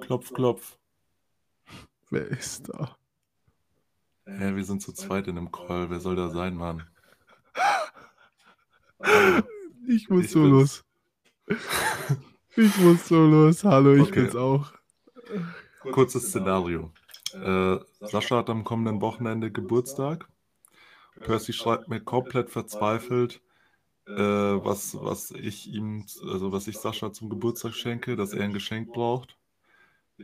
Klopf, klopf. Wer ist da? Hä, wir sind zu zweit in einem Call. Wer soll da sein, Mann? Ich muss Ich so bin's. los. Ich muss so los. Hallo, ich Okay. bin's auch. Kurzes Szenario. Äh, Sascha hat am kommenden Wochenende Geburtstag. Percy schreibt mir komplett verzweifelt, äh, was, was ich ihm, also was ich Sascha zum Geburtstag schenke, dass er ein Geschenk braucht.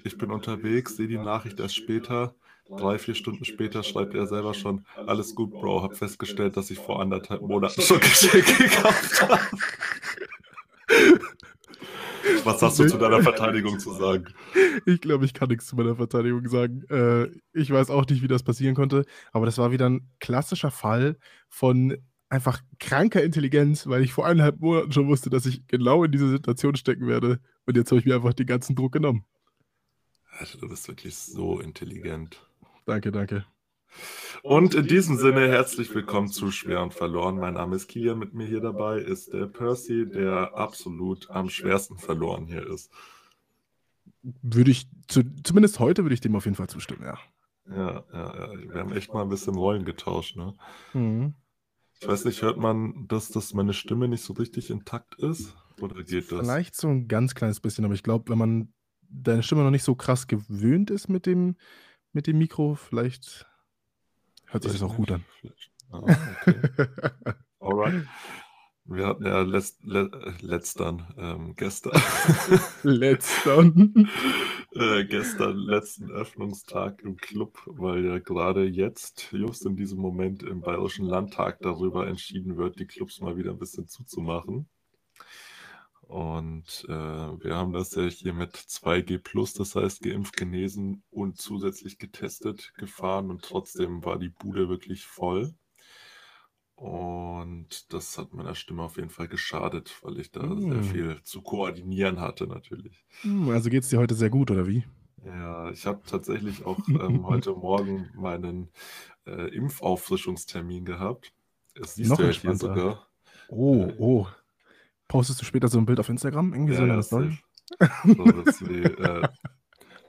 Ich bin unterwegs, sehe die Nachricht erst später. Drei, vier Stunden später schreibt er selber schon, alles gut, Bro, hab festgestellt, dass ich vor anderthalb Monaten schon Geschenke gekauft habe. Was hast du zu deiner Verteidigung zu sagen? Ich glaube, ich kann nichts zu meiner Verteidigung sagen. Äh, ich weiß auch nicht, wie das passieren konnte, aber das war wieder ein klassischer Fall von einfach kranker Intelligenz, weil ich vor eineinhalb Monaten schon wusste, dass ich genau in diese Situation stecken werde. Und jetzt habe ich mir einfach den ganzen Druck genommen. Alter, du bist wirklich so intelligent. Danke, danke. Und in diesem Sinne herzlich willkommen zu Schwer und Verloren. Mein Name ist Kilian, mit mir hier dabei ist der Percy, der absolut am schwersten verloren hier ist. Würde ich, zu, zumindest heute würde ich dem auf jeden Fall zustimmen, ja. Ja, ja, ja, wir haben echt mal ein bisschen Rollen getauscht. Ne? Mhm. Ich weiß nicht, hört man, dass, dass meine Stimme nicht so richtig intakt ist? Oder geht das? Vielleicht so ein ganz kleines bisschen, aber ich glaube, wenn man deine Stimme noch nicht so krass gewöhnt ist mit dem, mit dem Mikro, vielleicht hört sich Ich das auch gut an. Ah, okay. Alright. Wir hatten ja letzt, le, äh, letztern, ähm, gestern, Letzter. äh, gestern letzten Öffnungstag im Club, weil ja gerade jetzt, just in diesem Moment im Bayerischen Landtag darüber entschieden wird, die Clubs mal wieder ein bisschen zuzumachen. Und äh, wir haben das ja hier mit 2G+, das heißt geimpft, genesen und zusätzlich getestet gefahren und trotzdem war die Bude wirklich voll. Und das hat meiner Stimme auf jeden Fall geschadet, weil ich da sehr Mm. viel zu koordinieren hatte natürlich. Hm, Also geht es dir heute sehr gut, oder wie? Ja, ich habe tatsächlich auch ähm, heute Morgen meinen äh, Impfauffrischungstermin gehabt. Das siehst Noch du ja hier sogar. Oh, Äh, oh. Postest du später so ein Bild auf Instagram? Irgendwie so Ja, in ja, einer Story? So, das ist wie äh,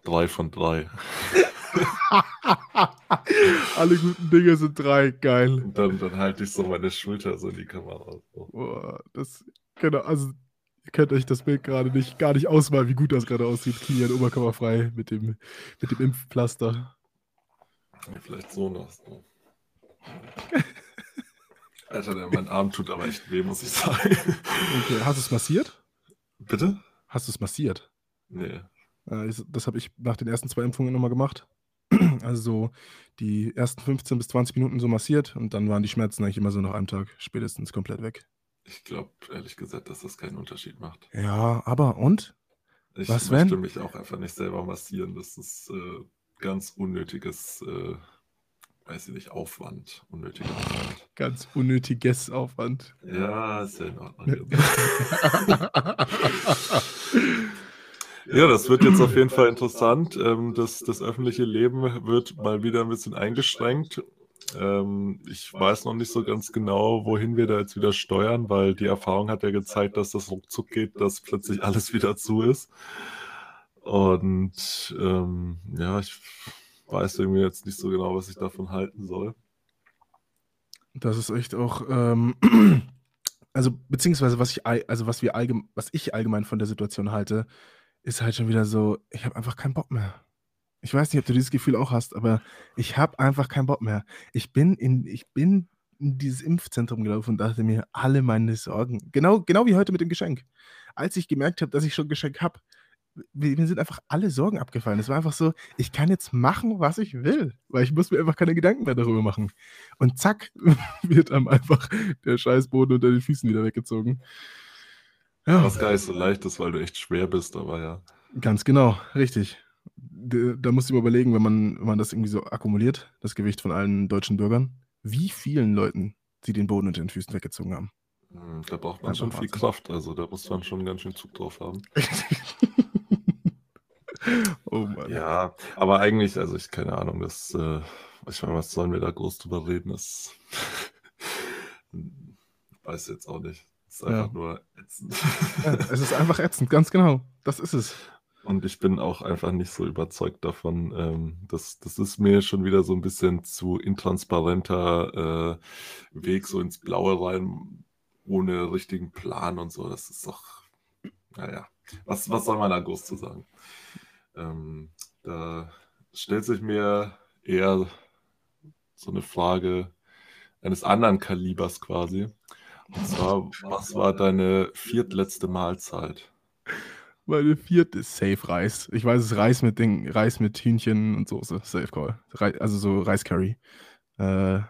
drei von drei. Alle guten Dinge sind drei, geil. Und dann, dann halte ich so meine Schulter so in die Kamera. So. Boah, das, genau, also ihr könnt euch das Bild gerade nicht, gar nicht ausmalen, wie gut das gerade aussieht. Kilian oberkörperfrei mit dem, mit dem Impfpflaster. Vielleicht so noch. So. Alter, der, mein Arm tut aber echt weh, muss ich sagen. Okay, hast du es massiert? Bitte? Hast du es massiert? Nee. Äh, Das habe ich nach den ersten zwei Impfungen nochmal gemacht. Also so die ersten 15 bis 20 Minuten so massiert und dann waren die Schmerzen eigentlich immer so nach einem Tag spätestens komplett weg. Ich glaube ehrlich gesagt, dass das keinen Unterschied macht. Ja, aber und? Ich Was, möchte wenn? mich auch einfach nicht selber massieren. Das ist äh, ganz unnötiges, äh, weiß ich nicht, Aufwand. Unnötiger Aufwand. Ganz unnötiges Aufwand. Ja, ist ja in Ordnung. Ja, das wird jetzt auf jeden Fall interessant. Ähm, das, das öffentliche Leben wird mal wieder ein bisschen eingeschränkt. Ähm, ich weiß noch nicht so ganz genau, wohin wir da jetzt wieder steuern, weil die Erfahrung hat ja gezeigt, dass das ruckzuck geht, dass plötzlich alles wieder zu ist. Und ähm, ja, ich weiß irgendwie jetzt nicht so genau, was ich davon halten soll. Das ist echt auch, ähm, also beziehungsweise was ich, also was wir allgemein, was ich allgemein von der Situation halte, ist halt schon wieder so, ich habe einfach keinen Bock mehr. Ich weiß nicht, ob du dieses Gefühl auch hast, aber ich habe einfach keinen Bock mehr. Ich bin in, ich bin in dieses Impfzentrum gelaufen und dachte mir, alle meine Sorgen, genau, genau wie heute mit dem Geschenk. Als ich gemerkt habe, dass ich schon ein Geschenk habe, mir sind einfach alle Sorgen abgefallen. Es war einfach so, ich kann jetzt machen, was ich will, weil ich muss mir einfach keine Gedanken mehr darüber machen. Und zack, wird einem einfach der Scheißboden unter den Füßen wieder weggezogen. Ja, Was gar nicht so leicht ist, weil du echt schwer bist, aber ja. ganz genau, richtig. Da musst du mal überlegen, wenn man, wenn man das irgendwie so akkumuliert, das Gewicht von allen deutschen Bürgern, wie vielen Leuten sie den Boden unter den Füßen weggezogen haben. Hm, Da braucht man Einfach schon viel Wahnsinn. Kraft, also da muss man schon ganz schön Zug drauf haben. oh Mann. Ja, aber eigentlich, also ich keine Ahnung, das, äh, ich meine, was sollen wir da groß drüber reden? Das weiß jetzt auch nicht. Das ist Ja. einfach nur ätzend. Ja, es ist einfach ätzend, ganz genau. Das ist es. Und ich bin auch einfach nicht so überzeugt davon. Ähm, das, das ist mir schon wieder so ein bisschen zu intransparenter äh, Weg so ins Blaue rein, ohne richtigen Plan und so. Das ist doch, naja, was, was soll man da groß zu sagen? Ähm, da stellt sich mir eher so eine Frage eines anderen Kalibers quasi. Und zwar, was war deine viertletzte Mahlzeit? Meine vierte ist Safe Reis. Ich weiß, es ist Reis mit Ding, Reis mit Hühnchen und Soße. Safe Call. Rei- also so Reiscurry. Äh,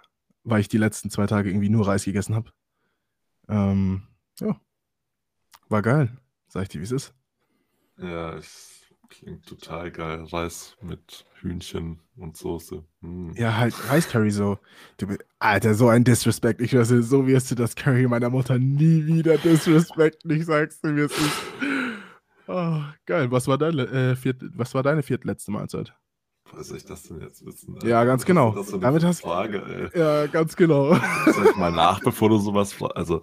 weil ich die letzten zwei Tage irgendwie nur Reis gegessen habe. Ähm, ja. War geil. Sag ich dir, wie es ist. Ja, es klingt total geil. Reis mit Hühnchen und Soße. Mm. Ja, halt Reiscurry so. Du, bi- Alter, so ein Disrespect. Ich weiß, nicht, so wirst du das Curry meiner Mutter nie wieder disrespekten. Ich sag's dir, wie es ist. Oh, geil. Was war, deine, äh, viert, was war deine viertletzte Mahlzeit? Woher soll ich das denn jetzt wissen? Ja, ganz Was genau. Das ist so Damit hast- Frage, ey. Ja, ganz genau. Ich mal nach, bevor du sowas fragst? Also,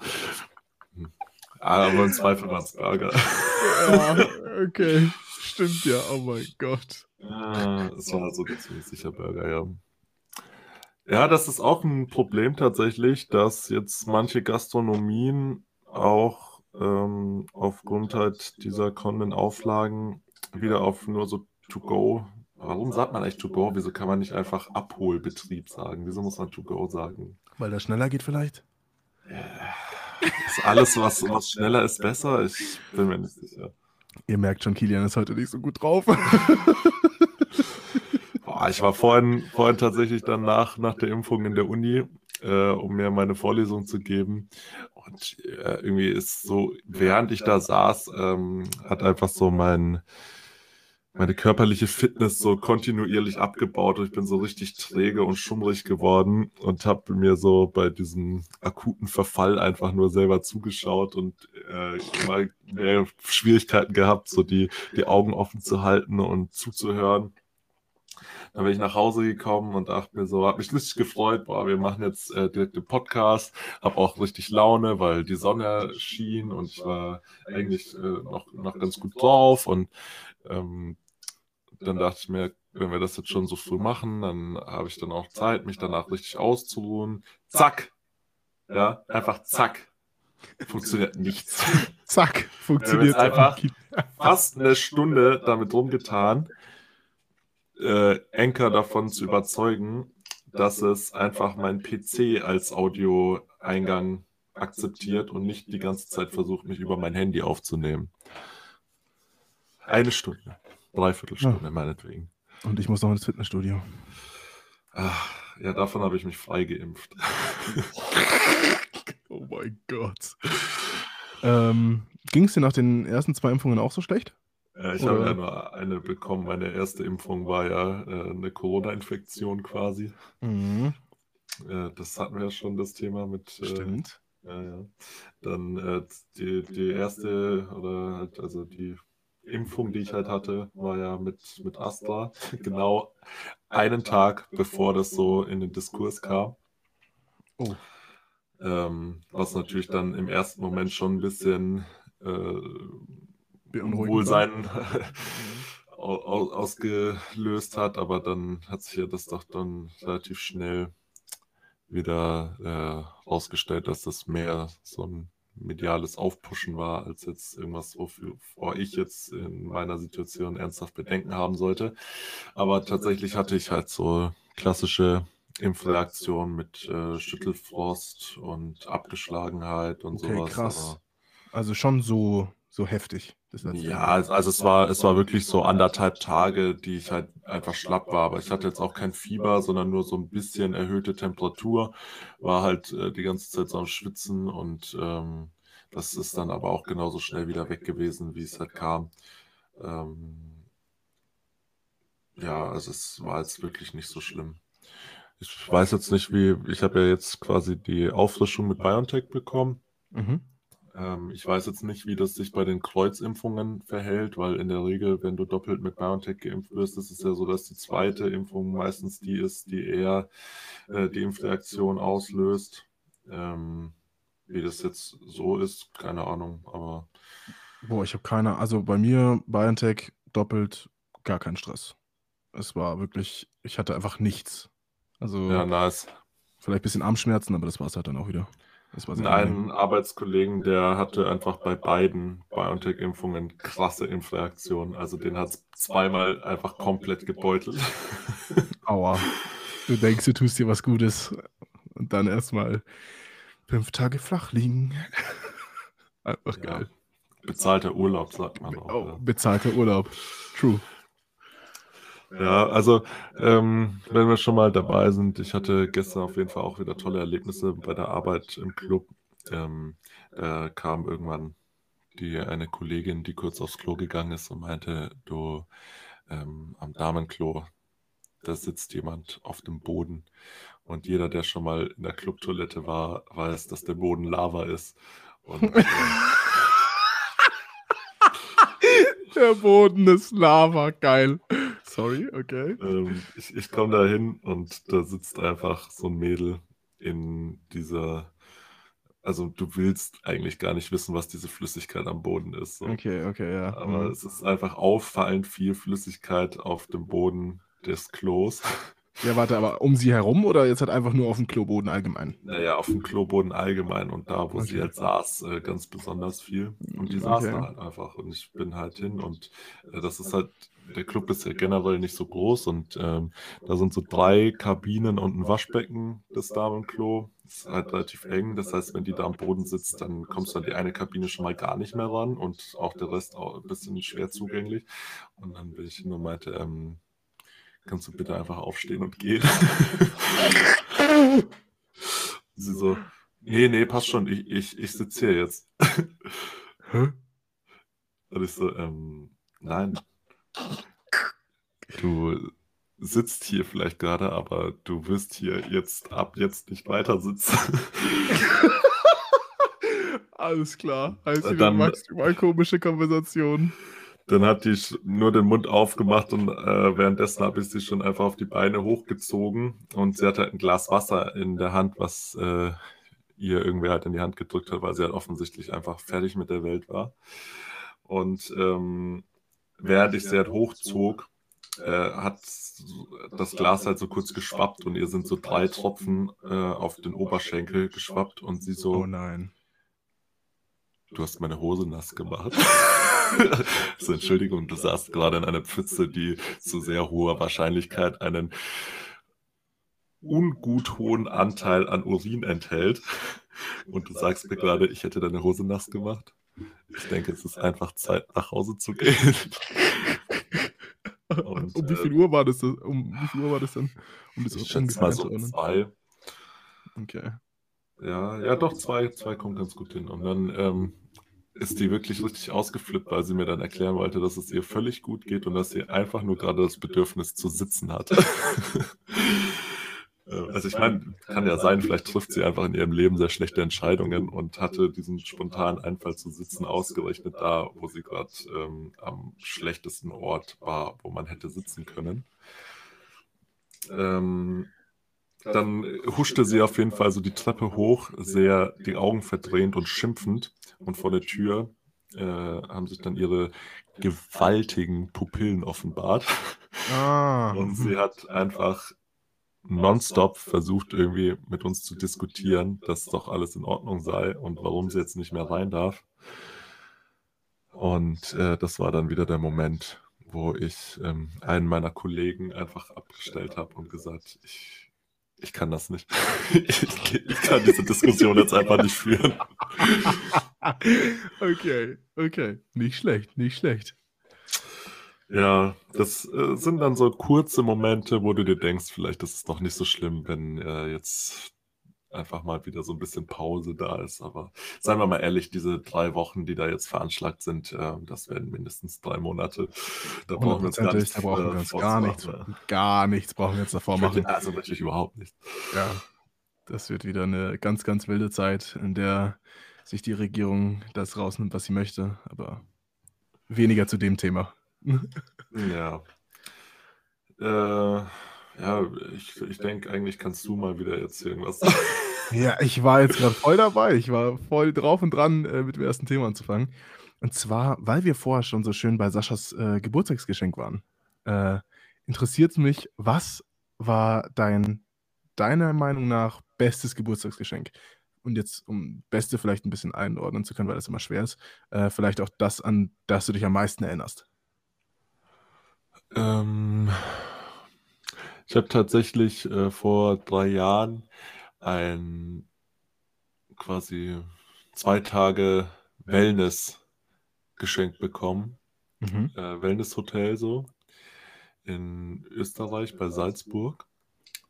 hm. Ah, aber im Zweifel war es Burger. ja, okay. Stimmt ja. Oh mein Gott. Ja, es war so ein ziemlich sicher Burger, ja. Ja, das ist auch ein Problem tatsächlich, dass jetzt manche Gastronomien auch ähm, aufgrund halt dieser kommenden Auflagen wieder auf nur so To-Go. Warum sagt man eigentlich To-Go? Wieso kann man nicht einfach Abholbetrieb sagen? Wieso muss man To-Go sagen? Weil das schneller geht vielleicht? Ist alles, was, was schneller ist, besser? Ich bin mir nicht sicher. Ihr merkt schon, Kilian ist heute nicht so gut drauf. Boah, ich war vorhin, vorhin tatsächlich dann nach, der Impfung in der Uni, äh, um mir meine Vorlesung zu geben. Und äh, irgendwie ist so, während ich da saß, ähm, hat einfach so mein, meine körperliche Fitness so kontinuierlich abgebaut und ich bin so richtig träge und schummrig geworden und habe mir so bei diesem akuten Verfall einfach nur selber zugeschaut und äh, immer mehr Schwierigkeiten gehabt, so die, die Augen offen zu halten und zuzuhören. Dann bin ich nach Hause gekommen und dachte mir so, habe mich richtig gefreut, boah, wir machen jetzt äh, direkt den Podcast, habe auch richtig Laune, weil die Sonne schien und ich war eigentlich äh, noch, noch ganz gut drauf und ähm, dann dachte ich mir, wenn wir das jetzt schon so früh machen, dann habe ich dann auch Zeit, mich danach richtig auszuruhen. Zack! Ja, einfach zack. Funktioniert nichts. Zack, funktioniert einfach-. Fast eine Stunde damit rumgetan, äh, davon zu überzeugen, dass es einfach mein PC als Audioeingang akzeptiert und nicht die ganze Zeit versucht, mich über mein Handy aufzunehmen. Eine Stunde. Dreiviertelstunde, meinetwegen. Und ich muss noch ins Fitnessstudio. Ach, ja, davon habe ich mich frei geimpft. Oh mein Gott. Ähm, Ging es dir nach den ersten zwei Impfungen auch so schlecht? Äh, ich habe ja nur eine bekommen. Meine erste Impfung war ja äh, eine Corona-Infektion quasi. Mhm. Äh, das hatten wir ja schon, das Thema mit. Äh, Stimmt. Ja, ja. Dann äh, die, die erste oder halt, also die Impfung, die ich halt hatte, war ja mit, mit Astra. Genau einen Tag, bevor das so in den Diskurs kam. Oh. Ähm, was natürlich dann im ersten Moment schon ein bisschen äh, Wohlsein au- au- ausgelöst hat, aber dann hat sich ja das doch dann relativ schnell wieder äh, rausgestellt, dass das mehr so ein mediales Aufpushen war, als jetzt irgendwas, wofür wovor ich jetzt in meiner Situation ernsthaft Bedenken haben sollte. Aber tatsächlich hatte ich halt so klassische Impfreaktionen mit äh, Schüttelfrost und Abgeschlagenheit und Okay, sowas. krass. aber- Also schon so, so heftig. Ja, also also es war, es war wirklich so anderthalb Tage, die ich halt einfach schlapp war. Aber ich hatte jetzt auch kein Fieber, sondern nur so ein bisschen erhöhte Temperatur. War halt äh, die ganze Zeit so am Schwitzen und ähm, das ist dann aber auch genauso schnell wieder weg gewesen, wie es halt kam. Ähm, ja, also es war jetzt wirklich nicht so schlimm. Ich weiß jetzt nicht, wie, ich habe ja jetzt quasi die Auffrischung mit BioNTech bekommen. Mhm. Ähm, ich weiß jetzt nicht, wie das sich bei den Kreuzimpfungen verhält, weil in der Regel, wenn du doppelt mit BioNTech geimpft wirst, ist es ja so, dass die zweite Impfung meistens die ist, die eher äh, die Impfreaktion auslöst. Ähm, wie das jetzt so ist, keine Ahnung, aber Boah, ich habe keine. Also bei mir, BioNTech doppelt, gar kein Stress. Es war wirklich, ich hatte einfach nichts. Also Ja, nice. vielleicht ein bisschen Armschmerzen, aber das war es halt dann auch wieder. Einen. Arbeitskollegen, der hatte einfach bei beiden BioNTech-Impfungen krasse Impfreaktionen. Also den hat es zweimal einfach komplett gebeutelt. Aua. Du denkst, du tust dir was Gutes und dann erstmal fünf Tage flach liegen. Einfach Ja. geil. Bezahlter Urlaub, sagt man auch. Oh, ja. bezahlter Urlaub. True. Ja, also ähm, wenn wir schon mal dabei sind, ich hatte gestern auf jeden Fall auch wieder tolle Erlebnisse bei der Arbeit im Club. Ähm, da kam irgendwann die eine Kollegin, die kurz aufs Klo gegangen ist und meinte, du ähm, am Damenklo, da sitzt jemand auf dem Boden. Und jeder, der schon mal in der Clubtoilette war, weiß, dass der Boden Lava ist. Und äh, Der Boden ist Lava, geil. Sorry, okay. Ähm, ich ich komme da hin und da sitzt einfach so ein Mädel in dieser, also du willst eigentlich gar nicht wissen, was diese Flüssigkeit am Boden ist. So. Okay, okay, ja. Aber Mhm. es ist einfach auffallend viel Flüssigkeit auf dem Boden des Klos. Ja, warte, aber um sie herum oder jetzt halt einfach nur auf dem Kloboden allgemein? Naja, auf dem Kloboden allgemein und da, wo sie Okay. halt saß, äh, ganz besonders viel. Und die saß Okay. da halt einfach und ich bin halt hin und äh, das ist halt, der Club ist ja generell nicht so groß und ähm, da sind so drei Kabinen und ein Waschbecken, das Damenklo. Ist halt relativ eng, das heißt, wenn die da am Boden sitzt, dann kommst du an die eine Kabine schon mal gar nicht mehr ran und auch der Rest auch ein bisschen schwer zugänglich. Und dann bin ich hin und meinte, ähm, kannst du bitte einfach aufstehen und gehen? Sie so, nee, nee, passt schon, ich, ich, ich sitze hier jetzt. Hä? Und ich so, ähm, nein. Du sitzt hier vielleicht gerade, aber du wirst hier jetzt ab jetzt nicht weiter sitzen. Alles klar. Heißt wieder dann- maximal komische Konversation. Dann hat die nur den Mund aufgemacht und äh, währenddessen habe ich sie schon einfach auf die Beine hochgezogen und sie hatte halt ein Glas Wasser in der Hand, was äh, ihr irgendwer halt in die Hand gedrückt hat, weil sie halt offensichtlich einfach fertig mit der Welt war. Und ähm, während ich sie halt hochzog, äh, hat das Glas halt so kurz geschwappt und ihr sind so drei Tropfen äh, auf den Oberschenkel geschwappt und sie so, Oh nein. Du hast meine Hose nass gemacht. so, Entschuldigung, du saßt gerade in einer Pfütze, die zu sehr hoher Wahrscheinlichkeit einen ungut hohen Anteil an Urin enthält. Und du sagst mir gerade, ich hätte deine Hose nass gemacht. Ich denke, es ist einfach Zeit, nach Hause zu gehen. Und, um wie äh, viel Uhr war das? Um wie viel Uhr war das denn? Um das Ich schätze mal so zwei. Okay. Ja, ja, doch, zwei, zwei kommt ganz gut hin. Und dann ähm, ist die wirklich richtig ausgeflippt, weil sie mir dann erklären wollte, dass es ihr völlig gut geht und dass sie einfach nur gerade das Bedürfnis zu sitzen hat. Äh, also ich meine, kann ja sein, vielleicht trifft sie einfach in ihrem Leben sehr schlechte Entscheidungen und hatte diesen spontanen Einfall zu sitzen ausgerechnet da, wo sie gerade ähm, am schlechtesten Ort war, wo man hätte sitzen können. Ähm, dann huschte sie auf jeden Fall so die Treppe hoch, sehr die Augen verdrehend und schimpfend. Und vor der Tür äh, haben sich dann ihre gewaltigen Pupillen offenbart. Ah. Und sie hat einfach nonstop versucht, irgendwie mit uns zu diskutieren, dass doch alles in Ordnung sei und warum sie jetzt nicht mehr rein darf. Und äh, das war dann wieder der Moment, wo ich ähm, einen meiner Kollegen einfach abgestellt habe und gesagt, ich, ich kann das nicht. ich, ich kann diese Diskussion jetzt einfach nicht führen. okay, okay. Nicht schlecht, nicht schlecht. Ja, das äh, sind dann so kurze Momente, wo du dir denkst, vielleicht ist es doch nicht so schlimm, wenn äh, jetzt einfach mal wieder so ein bisschen Pause da ist. Aber seien wir mal ehrlich, diese drei Wochen, die da jetzt veranschlagt sind, äh, das werden mindestens drei Monate. Da brauchen wir uns gar nichts da brauchen äh, wir uns gar nichts, gar nichts brauchen wir jetzt davor machen. Also wirklich überhaupt nicht. Ja, das wird wieder eine ganz, ganz wilde Zeit, in der sich die Regierung das rausnimmt, was sie möchte. Aber weniger zu dem Thema. Ja. Äh, ja, ich, ich denke, eigentlich kannst du mal wieder erzählen, was. Ja, ich war jetzt gerade voll dabei. Ich war voll drauf und dran, äh, mit dem ersten Thema anzufangen. Und zwar, weil wir vorher schon so schön bei Saschas äh, Geburtstagsgeschenk waren, äh, interessiert mich, was war dein, deiner Meinung nach, bestes Geburtstagsgeschenk? Und jetzt, um Beste vielleicht ein bisschen einordnen zu können, weil das immer schwer ist, äh, vielleicht auch das, an das du dich am meisten erinnerst. Ähm, ich habe tatsächlich äh, vor drei Jahren ein quasi zwei Tage Wellness geschenkt bekommen. Mhm. Äh, Wellness-Hotel so in Österreich bei Salzburg.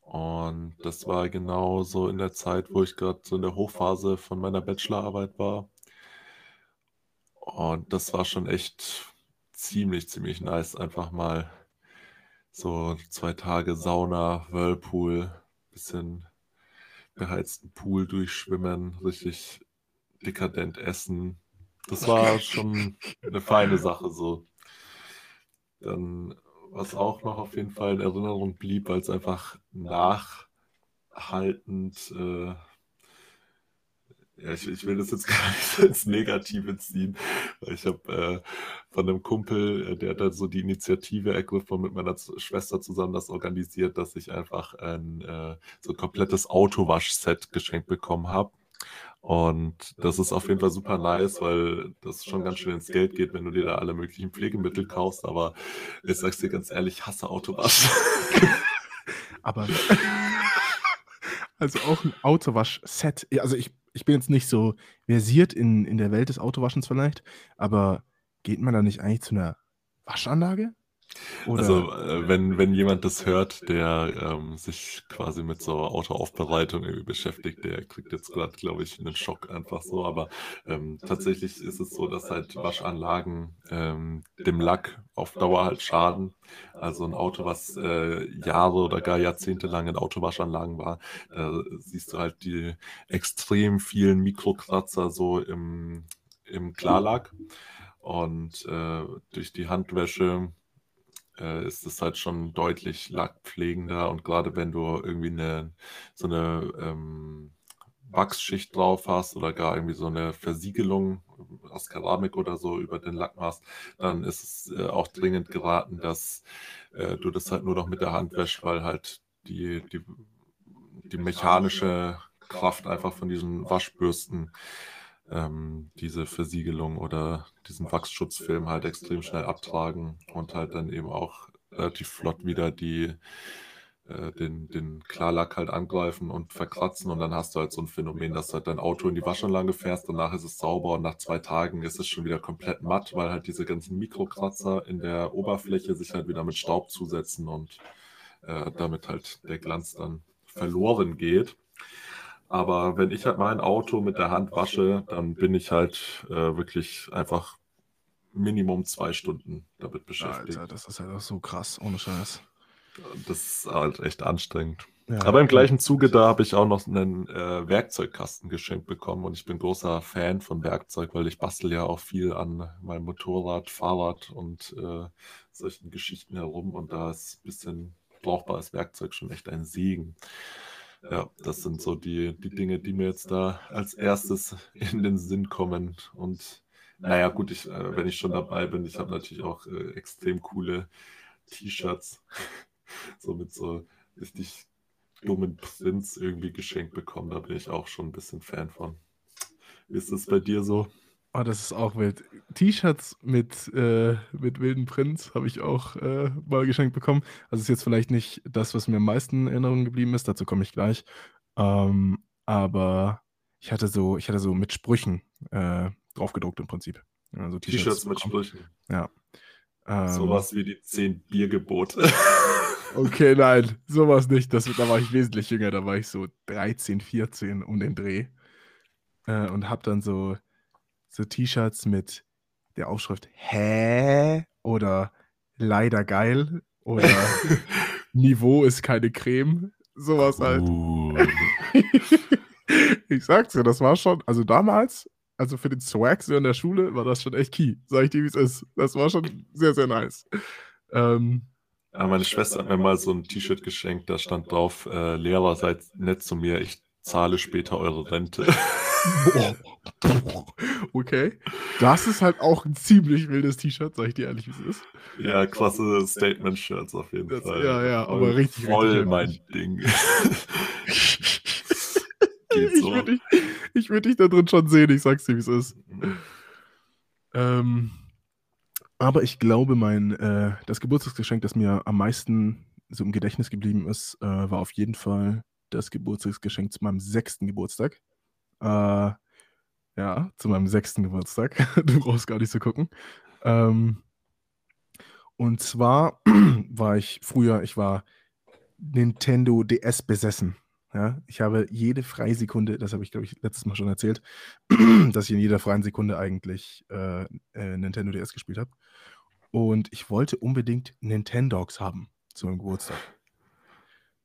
Und das war genau so in der Zeit, wo ich gerade so in der Hochphase von meiner Bachelorarbeit war. Und das war schon echt ziemlich, ziemlich nice, einfach mal so zwei Tage Sauna, Whirlpool, bisschen beheizten Pool durchschwimmen, richtig dekadent essen. Das war schon eine feine Sache so. Dann, was auch noch auf jeden Fall in Erinnerung blieb, weil es einfach nachhaltend äh, ja, ich, ich will das jetzt gar nicht ins Negative ziehen, weil ich habe äh, von einem Kumpel, äh, der hat da so die Initiative ergriffen mit meiner Schwester zusammen das organisiert, dass ich einfach ein äh, so ein komplettes Autowaschset geschenkt bekommen habe. Und das ist auf jeden Fall super nice, weil das schon ganz schön ins Geld geht, wenn du dir da alle möglichen Pflegemittel kaufst. Aber ich sag's dir ganz ehrlich, ich hasse Autowasch. Aber also auch ein Autowasch-Set. Also ich ich bin jetzt nicht so versiert in, in der Welt des Autowaschens vielleicht, aber geht man da nicht eigentlich zu einer Waschanlage? Oder? Also, äh, wenn, wenn jemand das hört, der ähm, sich quasi mit so Autoaufbereitung irgendwie beschäftigt, der kriegt jetzt gerade, glaube ich, einen Schock einfach so. Aber ähm, tatsächlich ist es so, dass halt Waschanlagen ähm, dem Lack auf Dauer halt schaden. Also ein Auto, was äh, Jahre oder gar Jahrzehnte lang in Autowaschanlagen war, da siehst du halt die extrem vielen Mikrokratzer so im, im Klarlack. Und äh, durch die Handwäsche äh, ist es halt schon deutlich lackpflegender und gerade wenn du irgendwie eine so eine ähm, Wachsschicht drauf hast oder gar irgendwie so eine Versiegelung aus Keramik oder so über den Lack machst, dann ist es äh, auch dringend geraten, dass äh, du das halt nur noch mit der Hand wäschst, weil halt die, die, die mechanische Kraft einfach von diesen Waschbürsten ähm, diese Versiegelung oder diesen Wachsschutzfilm halt extrem schnell abtragen und halt dann eben auch relativ flott wieder die, äh, den, den Klarlack halt angreifen und verkratzen und dann hast du halt so ein Phänomen, dass du halt dein Auto in die Waschanlage fährst, danach ist es sauber und nach zwei Tagen ist es schon wieder komplett matt, weil halt diese ganzen Mikrokratzer in der Oberfläche sich halt wieder mit Staub zusetzen und äh, damit halt der Glanz dann verloren geht. Aber wenn ich halt mein Auto mit der Hand wasche, dann bin ich halt äh, wirklich einfach Minimum zwei Stunden damit beschäftigt. Alter, das ist halt auch so krass, ohne Scheiß. Das ist halt echt anstrengend. Ja, Aber im gleichen Zuge, da habe ich auch noch einen äh, Werkzeugkasten geschenkt bekommen und ich bin großer Fan von Werkzeug, weil ich bastel ja auch viel an meinem Motorrad, Fahrrad und äh, solchen Geschichten herum und da ist ein bisschen brauchbares Werkzeug schon echt ein Segen. Ja, das sind so die, die Dinge, die mir jetzt da als erstes in den Sinn kommen. Und naja, gut, ich, äh, wenn ich schon dabei bin, ich habe natürlich auch äh, extrem coole T-Shirts, so mit so richtig dummen Prints irgendwie geschenkt bekommen. Da bin ich auch schon ein bisschen Fan von. Ist das bei dir so? Oh, das ist auch wild. T-Shirts mit, äh, mit wilden Prints habe ich auch äh, mal geschenkt bekommen. Also ist jetzt vielleicht nicht das, was mir am meisten in Erinnerung geblieben ist, dazu komme ich gleich. Ähm, aber ich hatte so, ich hatte so mit Sprüchen äh, draufgedruckt im Prinzip. Also T-Shirts mit Sprüchen. Ja. Ähm, Sowas wie die zehn Biergebote. okay, nein, sowas nicht. Das, da war ich wesentlich jünger, da war ich so 13, 14 um den Dreh. Äh, und habe dann so so T-Shirts mit der Aufschrift Hä? Oder leider geil oder Niveau ist keine Creme. Sowas halt. Uh. ich sag's dir, das war schon, also damals, also für den Swag so in der Schule, war das schon echt key. Sag ich dir, wie es ist. Das war schon sehr, sehr nice. Ähm, ja, meine Schwester hat mir mal so ein T-Shirt geschenkt, da stand drauf, äh, Lehrer, seid nett zu mir, ich zahle später eure Rente. Okay. Das ist halt auch ein ziemlich wildes T-Shirt, sag ich dir ehrlich, wie es ist. Ja, klasse Statement-Shirts auf jeden Das, Fall. ja, ja, Voll- aber richtig, Voll richtig mein. Ding. Geht ich so. würde dich, ich würd dich da drin schon sehen, ich sag's dir, wie es ist. Ähm, aber ich glaube, mein äh, das Geburtstagsgeschenk, das mir am meisten so im Gedächtnis geblieben ist, äh, war auf jeden Fall das Geburtstagsgeschenk zu meinem sechsten Geburtstag. Äh, ja, zu meinem sechsten Geburtstag. du brauchst gar nicht so gucken. Ähm, und zwar war ich früher, ich war Nintendo DS besessen. Ja, ich habe jede freie Sekunde, das habe ich glaube ich letztes Mal schon erzählt, dass ich in jeder freien Sekunde eigentlich äh, äh, Nintendo DS gespielt habe. Und ich wollte unbedingt Nintendogs haben zu meinem Geburtstag.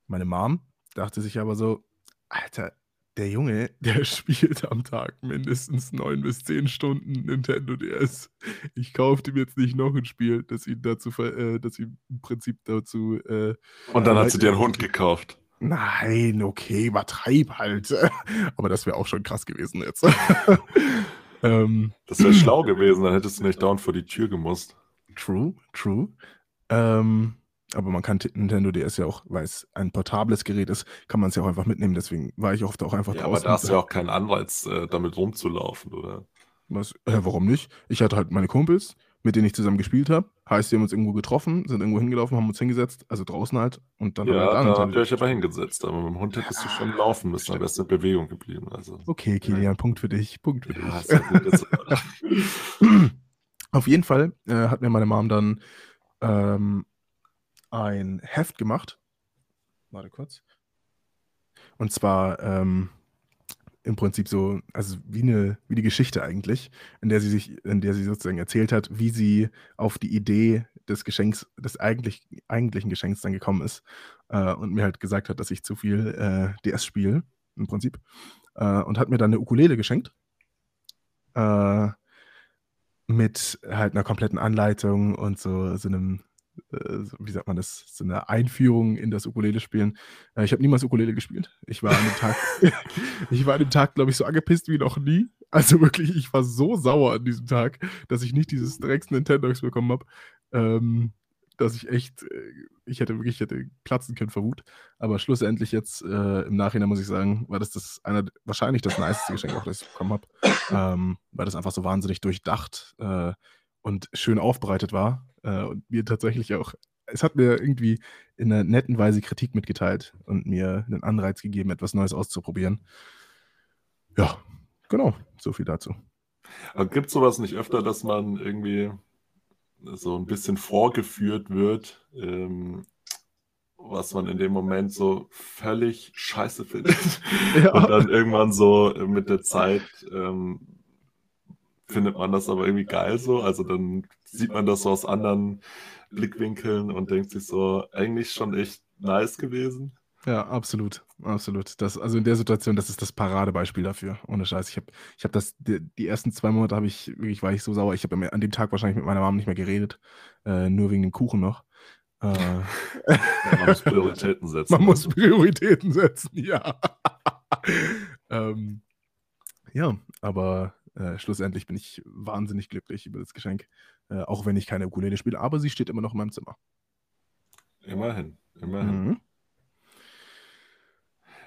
Meine Mom dachte sich aber so, Alter, der Junge, der spielt am Tag mindestens neun bis zehn Stunden Nintendo DS. Ich kaufe ihm jetzt nicht noch ein Spiel, das ihn dazu, äh, das ihn im Prinzip dazu äh, Und dann hat sie dir einen Hund gekauft. Nein, okay, übertreib halt. Aber das wäre auch schon krass gewesen jetzt. ähm, Das wäre schlau gewesen, dann hättest du nicht dauernd vor die Tür gemusst. true, true. Ähm, aber man kann Nintendo DS ja auch, weil es ein portables Gerät ist, kann man es ja auch einfach mitnehmen. Deswegen war ich oft auch einfach Ja, aber draußen. da hast du ja auch keinen Anreiz, äh, damit rumzulaufen, oder? Was, äh, warum nicht? Ich hatte halt meine Kumpels, mit denen ich zusammen gespielt habe. Heißt, wir haben uns irgendwo getroffen, sind irgendwo hingelaufen, haben uns hingesetzt, also draußen halt. Und dann haben wir Ja, halt da Nintendo habt ihr euch aber hingesetzt, aber mit dem Hund hättest du schon laufen müssen, dann wärst du in Bewegung geblieben. Also. Okay, Kilian, Punkt für dich, Punkt für Ja, dich. ist ja gut. Auf jeden Fall äh, hat mir meine Mom dann ähm, ein Heft gemacht. Warte kurz. Und zwar ähm, im Prinzip so, also wie eine, wie die Geschichte eigentlich, in der sie sich, in der sie sozusagen erzählt hat, wie sie auf die Idee des Geschenks, des eigentlich, eigentlichen Geschenks dann gekommen ist äh, und mir halt gesagt hat, dass ich zu viel äh, DS spiele, im Prinzip. Äh, und hat mir dann eine Ukulele geschenkt. Äh, mit halt einer kompletten Anleitung und so, so einem, wie sagt man das, so einer Einführung in das Ukulele-Spielen. Äh, ich habe niemals Ukulele gespielt. Ich war an dem Tag, ich war an dem Tag, glaube ich, so angepisst wie noch nie. Also wirklich, ich war so sauer an diesem Tag, dass ich nicht dieses Drecks Nintendogs bekommen habe, ähm, dass ich echt, äh, ich hätte wirklich hätte platzen können vor Wut. Aber schlussendlich jetzt äh, im Nachhinein muss ich sagen, war das das einer, wahrscheinlich das niceste Geschenk, auch das ich bekommen habe ähm, weil das einfach so wahnsinnig durchdacht äh, und schön aufbereitet war. Äh, und mir tatsächlich auch, es hat mir irgendwie in einer netten Weise Kritik mitgeteilt und mir einen Anreiz gegeben, etwas Neues auszuprobieren. Ja, genau, so viel dazu. gibt sowas nicht öfter, dass man irgendwie so ein bisschen vorgeführt wird, ähm, was man in dem Moment so völlig scheiße findet. Und dann irgendwann so mit der Zeit ähm, findet man das aber irgendwie geil so. Also dann sieht man das so aus anderen Blickwinkeln und denkt sich so, eigentlich schon echt nice gewesen. Ja, absolut, absolut. Das, also in der Situation, das ist das Paradebeispiel dafür. Ohne Scheiß. Ich habe, ich habe das, die, die ersten zwei Monate habe ich wirklich, war ich so sauer. Ich habe an dem Tag wahrscheinlich mit meiner Mom nicht mehr geredet, äh, nur wegen dem Kuchen noch. Äh, Ja, man muss Prioritäten setzen. Man muss Prioritäten setzen, ja. ähm, ja, aber äh, schlussendlich bin ich wahnsinnig glücklich über das Geschenk, äh, auch wenn ich keine Ukulele spiele, aber sie steht immer noch in meinem Zimmer. Immerhin, immerhin. Mhm.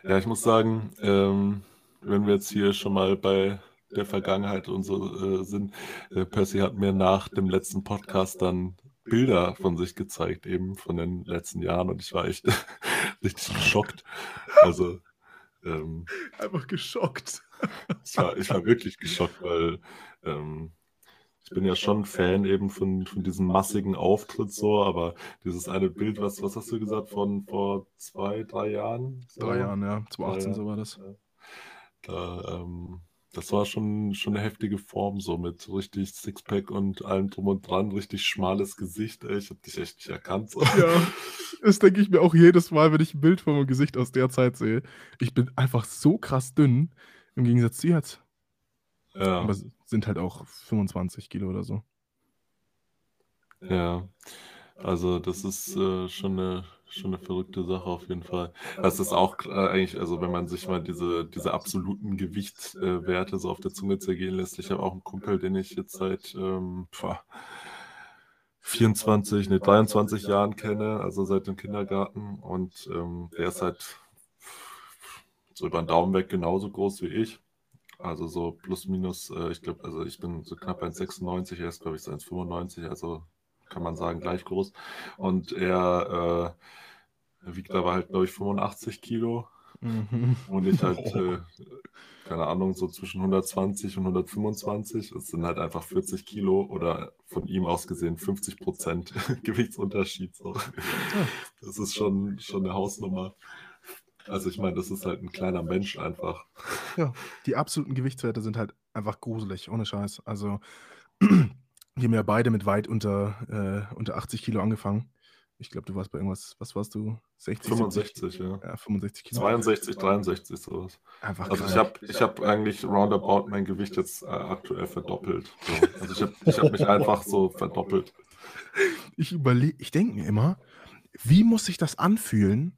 Ja, ich muss sagen, ähm, wenn wir jetzt hier schon mal bei der Vergangenheit und so äh, sind, äh, Percy hat mir nach dem letzten Podcast dann Bilder von sich gezeigt, eben von den letzten Jahren und ich war echt richtig geschockt. Also ähm, Einfach geschockt. Ich war, ich war wirklich geschockt, weil ähm, ich bin ja schon Fan eben von, von diesem massigen Auftritt so, aber dieses eine Bild, was, was hast du gesagt, von vor zwei, drei Jahren? So? Drei Jahren, ja. 2018 Ja, so war das. Da, ähm, das war schon, schon eine heftige Form, so mit richtig Sixpack und allem drum und dran, richtig schmales Gesicht. Ey. Ich hab dich echt nicht erkannt. So. Ja, das denke ich mir auch jedes Mal, wenn ich ein Bild von meinem Gesicht aus der Zeit sehe. Ich bin einfach so krass dünn, im Gegensatz zu jetzt. Ja, Aber es sind halt auch 25 Kilo oder so. ja. Also das ist äh, schon eine, schon eine verrückte Sache auf jeden Fall. Das ist auch äh, eigentlich, also wenn man sich mal diese, diese absoluten Gewichtswerte so auf der Zunge zergehen lässt. Ich habe auch einen Kumpel, den ich jetzt seit ähm, 24, ne, 23 Jahren kenne, also seit dem Kindergarten. Und ähm, der ist halt so über den Daumen weg genauso groß wie ich. Also so plus minus, äh, ich glaube, also ich bin so knapp 1,96, er ist glaube ich so 1,95, also kann man sagen gleich groß. Und er, äh, wiegt aber halt glaube ich 85 Kilo. Mhm. Und ich halt, äh, keine Ahnung, so zwischen 120 und 125. Es sind halt einfach 40 Kilo oder von ihm aus gesehen 50 Prozent Gewichtsunterschied. So. Das ist schon, schon eine Hausnummer. Also ich meine, das ist halt ein kleiner Mensch einfach. Ja, die absoluten Gewichtswerte sind halt einfach gruselig, ohne Scheiß. Also wir haben ja beide mit weit unter, äh, unter 80 Kilo angefangen. Ich glaube, du warst bei irgendwas, was warst du? 60? 65, ja. Ja, 65 Kilo. 62, 63, sowas. Einfach Also ich habe ich hab eigentlich roundabout mein Gewicht jetzt äh, aktuell verdoppelt. So. Also ich habe ich hab mich einfach so verdoppelt. Ich überlege, ich denke mir immer, wie muss sich das anfühlen,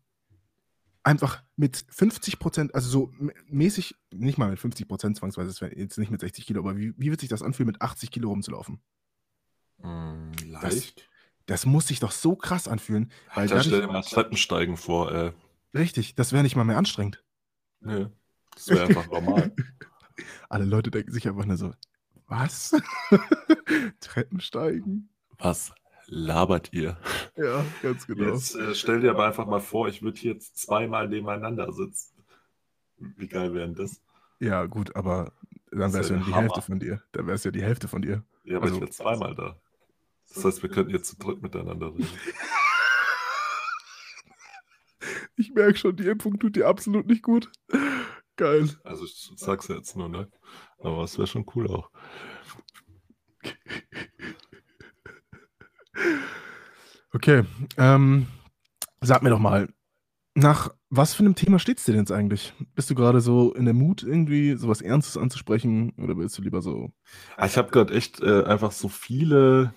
einfach mit 50 Prozent, also so mäßig, nicht mal mit 50 Prozent zwangsweise, das wäre jetzt nicht mit 60 Kilo, aber wie, wie wird sich das anfühlen, mit 80 Kilo rumzulaufen? Hm, leicht. Das muss sich doch so krass anfühlen, weil dadurch, stell dir mal Treppensteigen vor, ey. richtig, das wäre nicht mal mehr anstrengend. Nee, das wäre einfach normal. Alle Leute denken sich einfach nur so, was? Treppensteigen? Was labert ihr? Ja, ganz genau. Jetzt äh, stell dir aber einfach mal vor, ich würde hier jetzt zweimal nebeneinander sitzen. Wie geil wäre denn das? Ja, gut, aber dann wäre es ja der die Hammer. Hälfte von dir. Dann wäre es ja die Hälfte von dir. Ja, aber Also- ich wäre zweimal da. Das heißt, wir könnten jetzt zu dritt miteinander reden. Ich merke schon, die Impfung tut dir absolut nicht gut. Geil. Also ich sag's ja jetzt nur, ne? Aber es wäre schon cool auch. Okay, ähm, sag mir doch mal, nach was für einem Thema steht's dir denn jetzt eigentlich? Bist du gerade so in der Mut, irgendwie sowas Ernstes anzusprechen oder willst du lieber so? Ah, Ich habe gerade echt äh, einfach so viele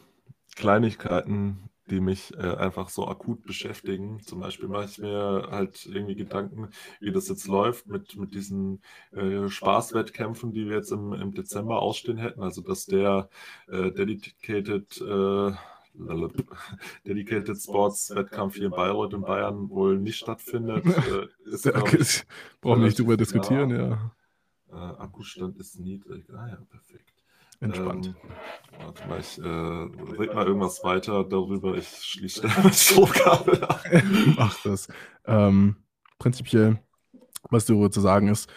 Kleinigkeiten, die mich äh, einfach so akut beschäftigen. Zum Beispiel mache ich mir halt irgendwie Gedanken, wie das jetzt läuft mit, mit diesen äh, Spaßwettkämpfen, die wir jetzt im, im Dezember ausstehen hätten. Also dass der äh, Dedicated, äh, Dedicated Sports Wettkampf hier in Bayreuth in Bayern wohl nicht stattfindet. Äh, ist, Ja, okay, ich, brauchen wir nicht drüber diskutieren, ja. äh, Akkustand ist niedrig. Ah ja, perfekt. Entspannt. Ähm, warte mal, ich äh, red mal irgendwas weiter darüber. Ich schließe das Stromkabel ab. Mach das. Ähm, prinzipiell, was darüber zu sagen ist,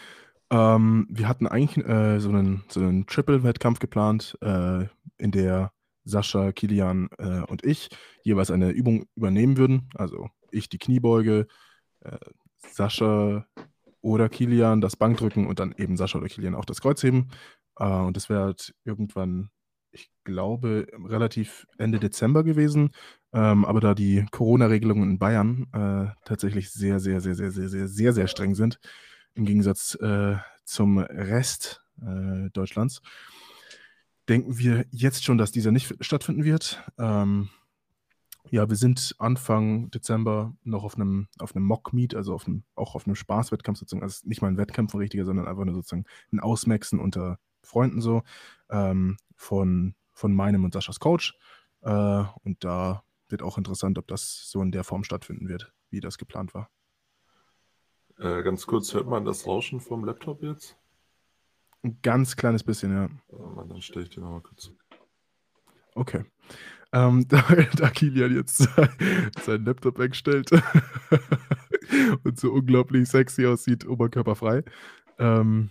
ähm, wir hatten eigentlich äh, so einen, so einen Triple-Wettkampf geplant, äh, in der Sascha, Kilian äh, und ich jeweils eine Übung übernehmen würden. Also ich die Kniebeuge, äh, Sascha oder Kilian das Bankdrücken und dann eben Sascha oder Kilian auch das Kreuzheben. Äh, und das wäre halt irgendwann, ich glaube, relativ Ende Dezember gewesen. Ähm, aber da die Corona-Regelungen in Bayern äh, tatsächlich sehr, sehr, sehr, sehr, sehr, sehr, sehr, sehr streng sind, im Gegensatz äh, zum Rest äh, Deutschlands, denken wir jetzt schon, dass dieser nicht stattfinden wird. Ähm, ja, wir sind Anfang Dezember noch auf einem, auf einem Mock-Meet, also auf einem, auch auf einem Spaßwettkampf sozusagen. Also nicht mal ein Wettkampf richtiger, sondern einfach nur sozusagen ein Ausmaxen unter Freunden so ähm, von, von meinem und Saschas Coach. Äh, und da wird auch interessant, ob das so in der Form stattfinden wird, wie das geplant war. Äh, ganz kurz, hört man das Rauschen vom Laptop jetzt? Ein ganz kleines bisschen, ja. Mal, dann stelle ich den nochmal kurz. Okay. Ähm, da, da Kilian jetzt sein- seinen Laptop wegstellt und so unglaublich sexy aussieht, oberkörperfrei, ähm,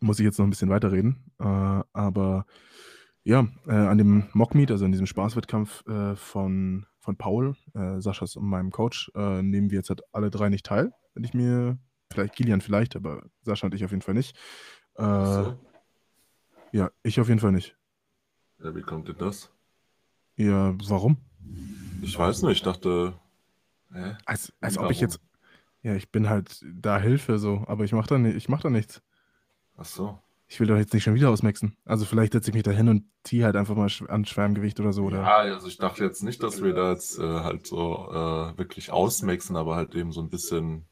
muss ich jetzt noch ein bisschen weiterreden. Äh, aber ja, äh, an dem Mockmeet, also an diesem Spaßwettkampf äh, von, von Paul, äh, Saschas und meinem Coach, äh, nehmen wir jetzt halt alle drei nicht teil. Wenn ich mir, vielleicht Kilian vielleicht, aber Sascha und ich auf jeden Fall nicht. Äh, So. Ja, ich auf jeden Fall nicht. Ja, wie kommt denn das? Ja, warum? Ich weiß nicht, ich dachte. Hä? Als, als Warum? ob ich jetzt. Ja, ich bin halt da Hilfe so, aber ich mach da, ich mach da nichts. Ach so. Ich will doch jetzt nicht schon wieder ausmaxen. Also vielleicht setze ich mich da hin und ziehe halt einfach mal an Schwärmgewicht oder so. Oder? Ja, also ich dachte jetzt nicht, dass wir da jetzt äh, halt so äh, wirklich ausmaxen, aber halt eben so ein bisschen.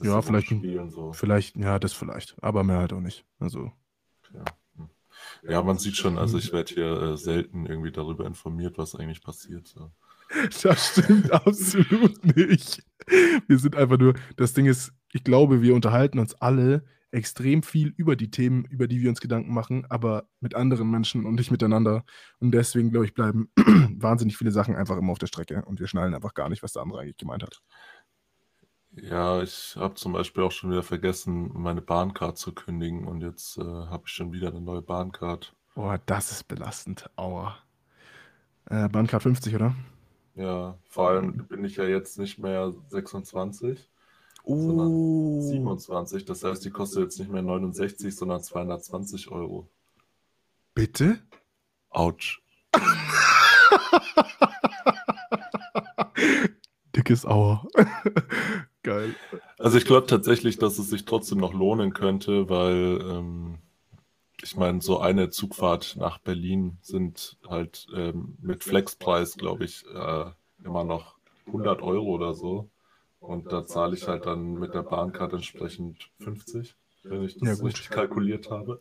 Ja, vielleicht. So. Vielleicht, ja, das vielleicht. Aber mehr halt auch nicht. Also. Ja. Hm. Ja, man sieht schon, also ich werde hier äh, selten irgendwie darüber informiert, was eigentlich passiert. So. Das stimmt absolut nicht. Wir sind einfach nur, das Ding ist, ich glaube, wir unterhalten uns alle extrem viel über die Themen, über die wir uns Gedanken machen, aber mit anderen Menschen und nicht miteinander. Und deswegen, glaube ich, bleiben wahnsinnig viele Sachen einfach immer auf der Strecke und wir schnallen einfach gar nicht, was der andere eigentlich gemeint hat. Ja, ich habe zum Beispiel auch schon wieder vergessen, meine Bahncard zu kündigen und jetzt äh, habe ich schon wieder eine neue Bahncard. Boah, das ist belastend. Aua. Äh, Bahncard 50, oder? Ja, vor allem bin ich ja jetzt nicht mehr 26, sondern 27. Das heißt, die kostet jetzt nicht mehr 69, sondern 220 Euro. Bitte? Autsch. Dickes Auer. Geil. Also ich glaube tatsächlich, dass es sich trotzdem noch lohnen könnte, weil ähm, ich meine, so eine Zugfahrt nach Berlin sind halt ähm, mit Flexpreis, glaube ich, äh, immer noch 100 Euro oder so. Und da zahle ich halt dann mit der Bahncard entsprechend 50, wenn ich das ja, richtig kalkuliert habe.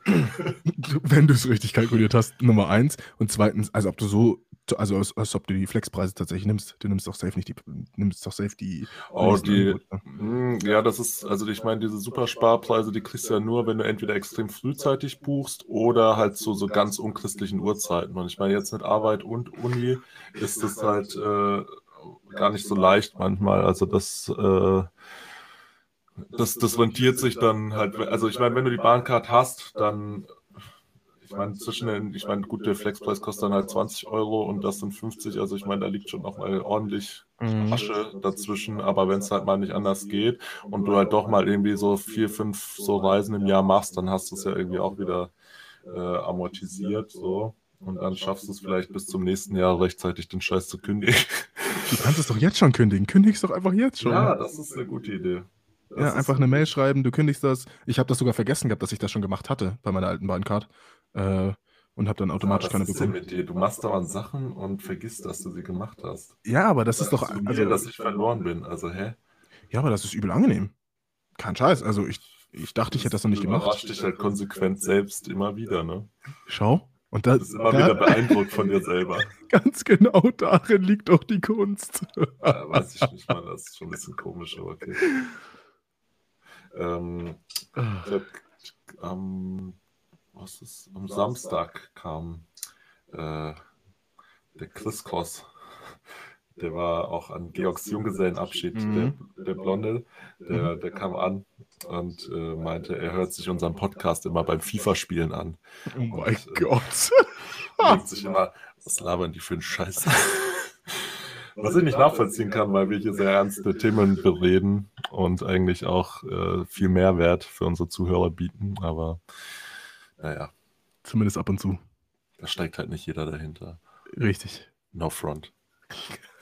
wenn du es richtig kalkuliert hast, Nummer eins. Und zweitens, also ob du so also als, als, ob du die Flexpreise tatsächlich nimmst. Du nimmst doch safe nicht die, nimmst doch safe die. Oh, die. Mh, hm, ja, das ist, also ich meine, diese Supersparpreise, die kriegst du ja nur, wenn du entweder extrem frühzeitig buchst oder halt zu so, so ganz unchristlichen Uhrzeiten. Und ich meine, jetzt mit Arbeit und Uni ist das halt äh, gar nicht so leicht manchmal. Also das. Äh, das, das rentiert sich dann halt, also ich meine, wenn du die Bahncard hast, dann ich meine, zwischen den, ich meine, gut, der Flexpreis kostet dann halt 20 Euro und das sind 50, also ich meine, da liegt schon noch mal ordentlich mhm. Asche dazwischen, aber wenn es halt mal nicht anders geht und du halt doch mal irgendwie so vier, fünf so Reisen im Jahr machst, dann hast du es ja irgendwie auch wieder äh, amortisiert, so. Und dann schaffst du es vielleicht bis zum nächsten Jahr rechtzeitig den Scheiß zu kündigen. Du kannst es doch jetzt schon kündigen. Kündig es doch einfach jetzt schon. Ja, das ist eine gute Idee. Ja, einfach eine Mail schreiben, du kündigst das. Ich habe das sogar vergessen gehabt, dass ich das schon gemacht hatte bei meiner alten Bahncard. Äh, und habe dann automatisch ja, keine bekommen. mit dir? Du machst dauernd Sachen und vergisst, dass du sie gemacht hast. Ja, aber das, das ist doch. Also, mir, dass ich verloren bin. Also, hä? Ja, aber das ist übel angenehm. Kein Scheiß. Also, ich, ich dachte, ich hätte das noch nicht gemacht. Du überrascht dich halt konsequent selbst immer wieder, ne? Schau. Und das, das ist immer da, wieder beeindruckt von dir selber. Ganz genau, darin liegt auch die Kunst. ja, weiß ich nicht mal, das ist schon ein bisschen komisch, aber okay. Ähm, der, ähm, was ist, am Samstag kam äh, der Chris Koss. Der war auch an Georgs Junggesellenabschied, mhm. der, der Blonde, der, der kam an und äh, meinte, er hört sich unseren Podcast immer beim FIFA-Spielen an. Oh mein und, äh, Gott. denkt sich immer, was labern die für einen Scheiß? Was ich nicht nachvollziehen kann, weil wir hier sehr ernste Themen bereden und eigentlich auch äh, viel Mehrwert für unsere Zuhörer bieten, aber naja. Zumindest ab und zu. Da steigt halt nicht jeder dahinter. Richtig. No front.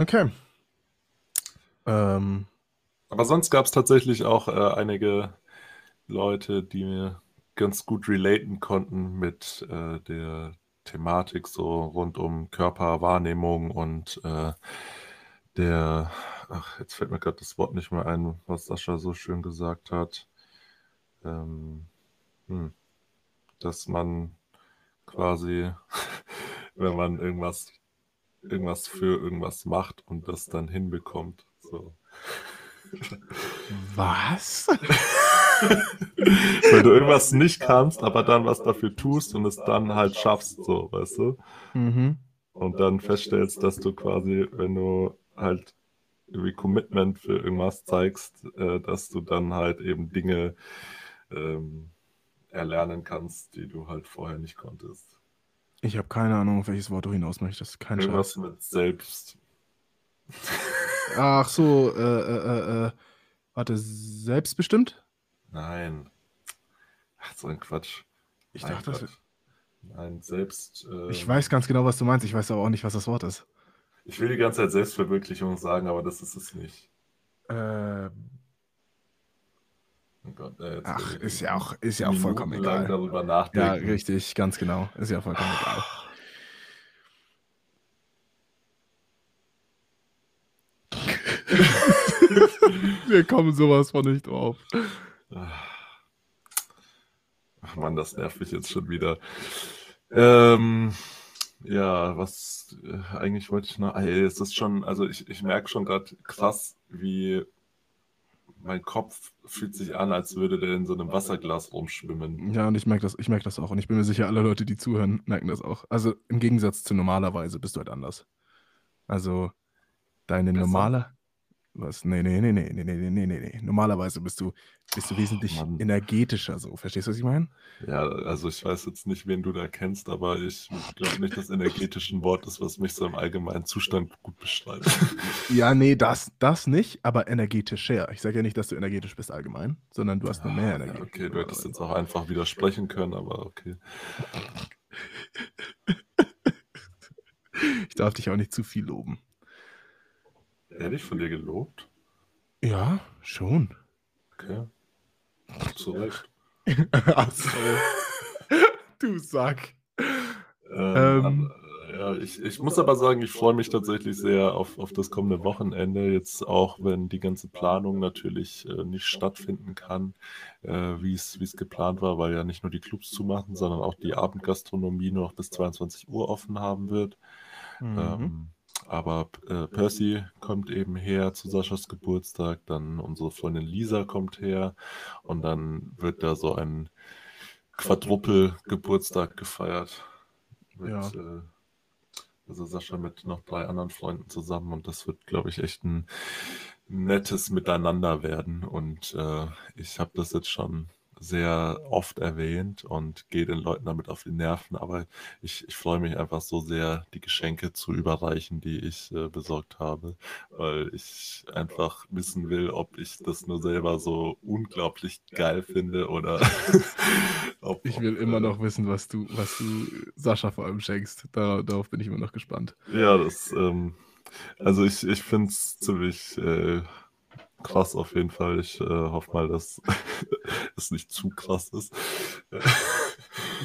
Okay. Ähm. Aber sonst gab es tatsächlich auch äh, einige Leute, die mir ganz gut relaten konnten mit äh, der Thematik so rund um Körperwahrnehmung und äh, der ach, jetzt fällt mir gerade das Wort nicht mehr ein, was Sascha so schön gesagt hat. Ähm, hm, dass man quasi, wenn man irgendwas, irgendwas für irgendwas macht und das dann hinbekommt. So. Was? Wenn du irgendwas nicht kannst, aber dann was dafür tust und es dann halt schaffst, so, weißt du? Mhm. Und dann feststellst, dass du quasi, wenn du halt irgendwie Commitment für irgendwas zeigst, äh, dass du dann halt eben Dinge ähm, erlernen kannst, die du halt vorher nicht konntest. Ich habe keine Ahnung, auf welches Wort du hinaus möchtest. Kein Irgendwas Scheiß. mit selbst. Ach so, äh, äh, äh, warte, selbstbestimmt? Nein. Ach, so ein Quatsch. Ich Nein, dachte, Quatsch. Nein, selbst. ich weiß ganz genau, was du meinst. Ich weiß aber auch nicht, was das Wort ist. Ich will die ganze Zeit Selbstverwirklichung sagen, aber das ist es nicht. Äh, Oh Gott, äh, ach, ist ja auch, ist ja auch vollkommen egal. darüber Ja, nachdenken. richtig, ganz genau. Ist ja vollkommen egal. Wir kommen sowas von nicht drauf. Ach Mann, das nervt mich jetzt schon wieder. Ähm, ja, was äh, eigentlich wollte ich noch. Ey, es ist schon, also ich, ich merke schon gerade krass, wie mein Kopf fühlt sich an, als würde der in so einem Wasserglas rumschwimmen. Ja, und ich merke das, ich merke das auch. Und ich bin mir sicher, alle Leute, die zuhören, merken das auch. Also im Gegensatz zu normalerweise bist du halt anders. Also deine Besser? normale. Was? Nee, nee, nee, nee, nee, nee, nee, nee, nee, nee. Normalerweise bist du, bist du Oh, wesentlich Mann. energetischer so. Verstehst du, was ich meine? Ja, also ich weiß jetzt nicht, wen du da kennst, aber ich glaube nicht, dass energetisch ein Wort ist, was mich so im allgemeinen Zustand gut beschreibt. Ja, nee, das, das nicht, aber energetischer. Ich sage ja nicht, dass du energetisch bist allgemein, sondern du hast nur mehr Ja, Energie. okay, du hättest jetzt auch einfach widersprechen können, aber okay. Ich darf dich auch nicht zu viel loben. Ehrlich von dir gelobt? Ja, schon. Okay. Zu Recht. Ach so. Du Sack. Ähm, Ähm. aber, ja, ich, ich muss aber sagen, ich freue mich tatsächlich sehr auf, auf das kommende Wochenende. Jetzt auch, wenn die ganze Planung natürlich äh, nicht stattfinden kann, äh, wie es wie es geplant war, weil ja nicht nur die Clubs zumachen, sondern auch die Abendgastronomie nur noch bis 22 Uhr offen haben wird. Mhm. Ähm, aber äh, Percy kommt eben her zu Saschas Geburtstag, dann unsere Freundin Lisa kommt her und dann wird da so ein Quadruppel-Geburtstag gefeiert. Mit, Ja. äh, also Sascha mit noch drei anderen Freunden zusammen und das wird, glaube ich, echt ein nettes Miteinander werden. Und äh, ich habe das jetzt schon sehr oft erwähnt und gehe den Leuten damit auf die Nerven, aber ich, ich freue mich einfach so sehr, die Geschenke zu überreichen, die ich äh, besorgt habe, weil ich einfach wissen will, ob ich das nur selber so unglaublich geil finde oder ob, Ich will ob, immer äh, noch wissen, was du, was du Sascha vor allem schenkst. Da, darauf bin ich immer noch gespannt. Ja, das, ähm, also ich, ich finde es ziemlich äh, krass auf jeden Fall. Ich äh, hoffe mal, dass es nicht zu krass ist.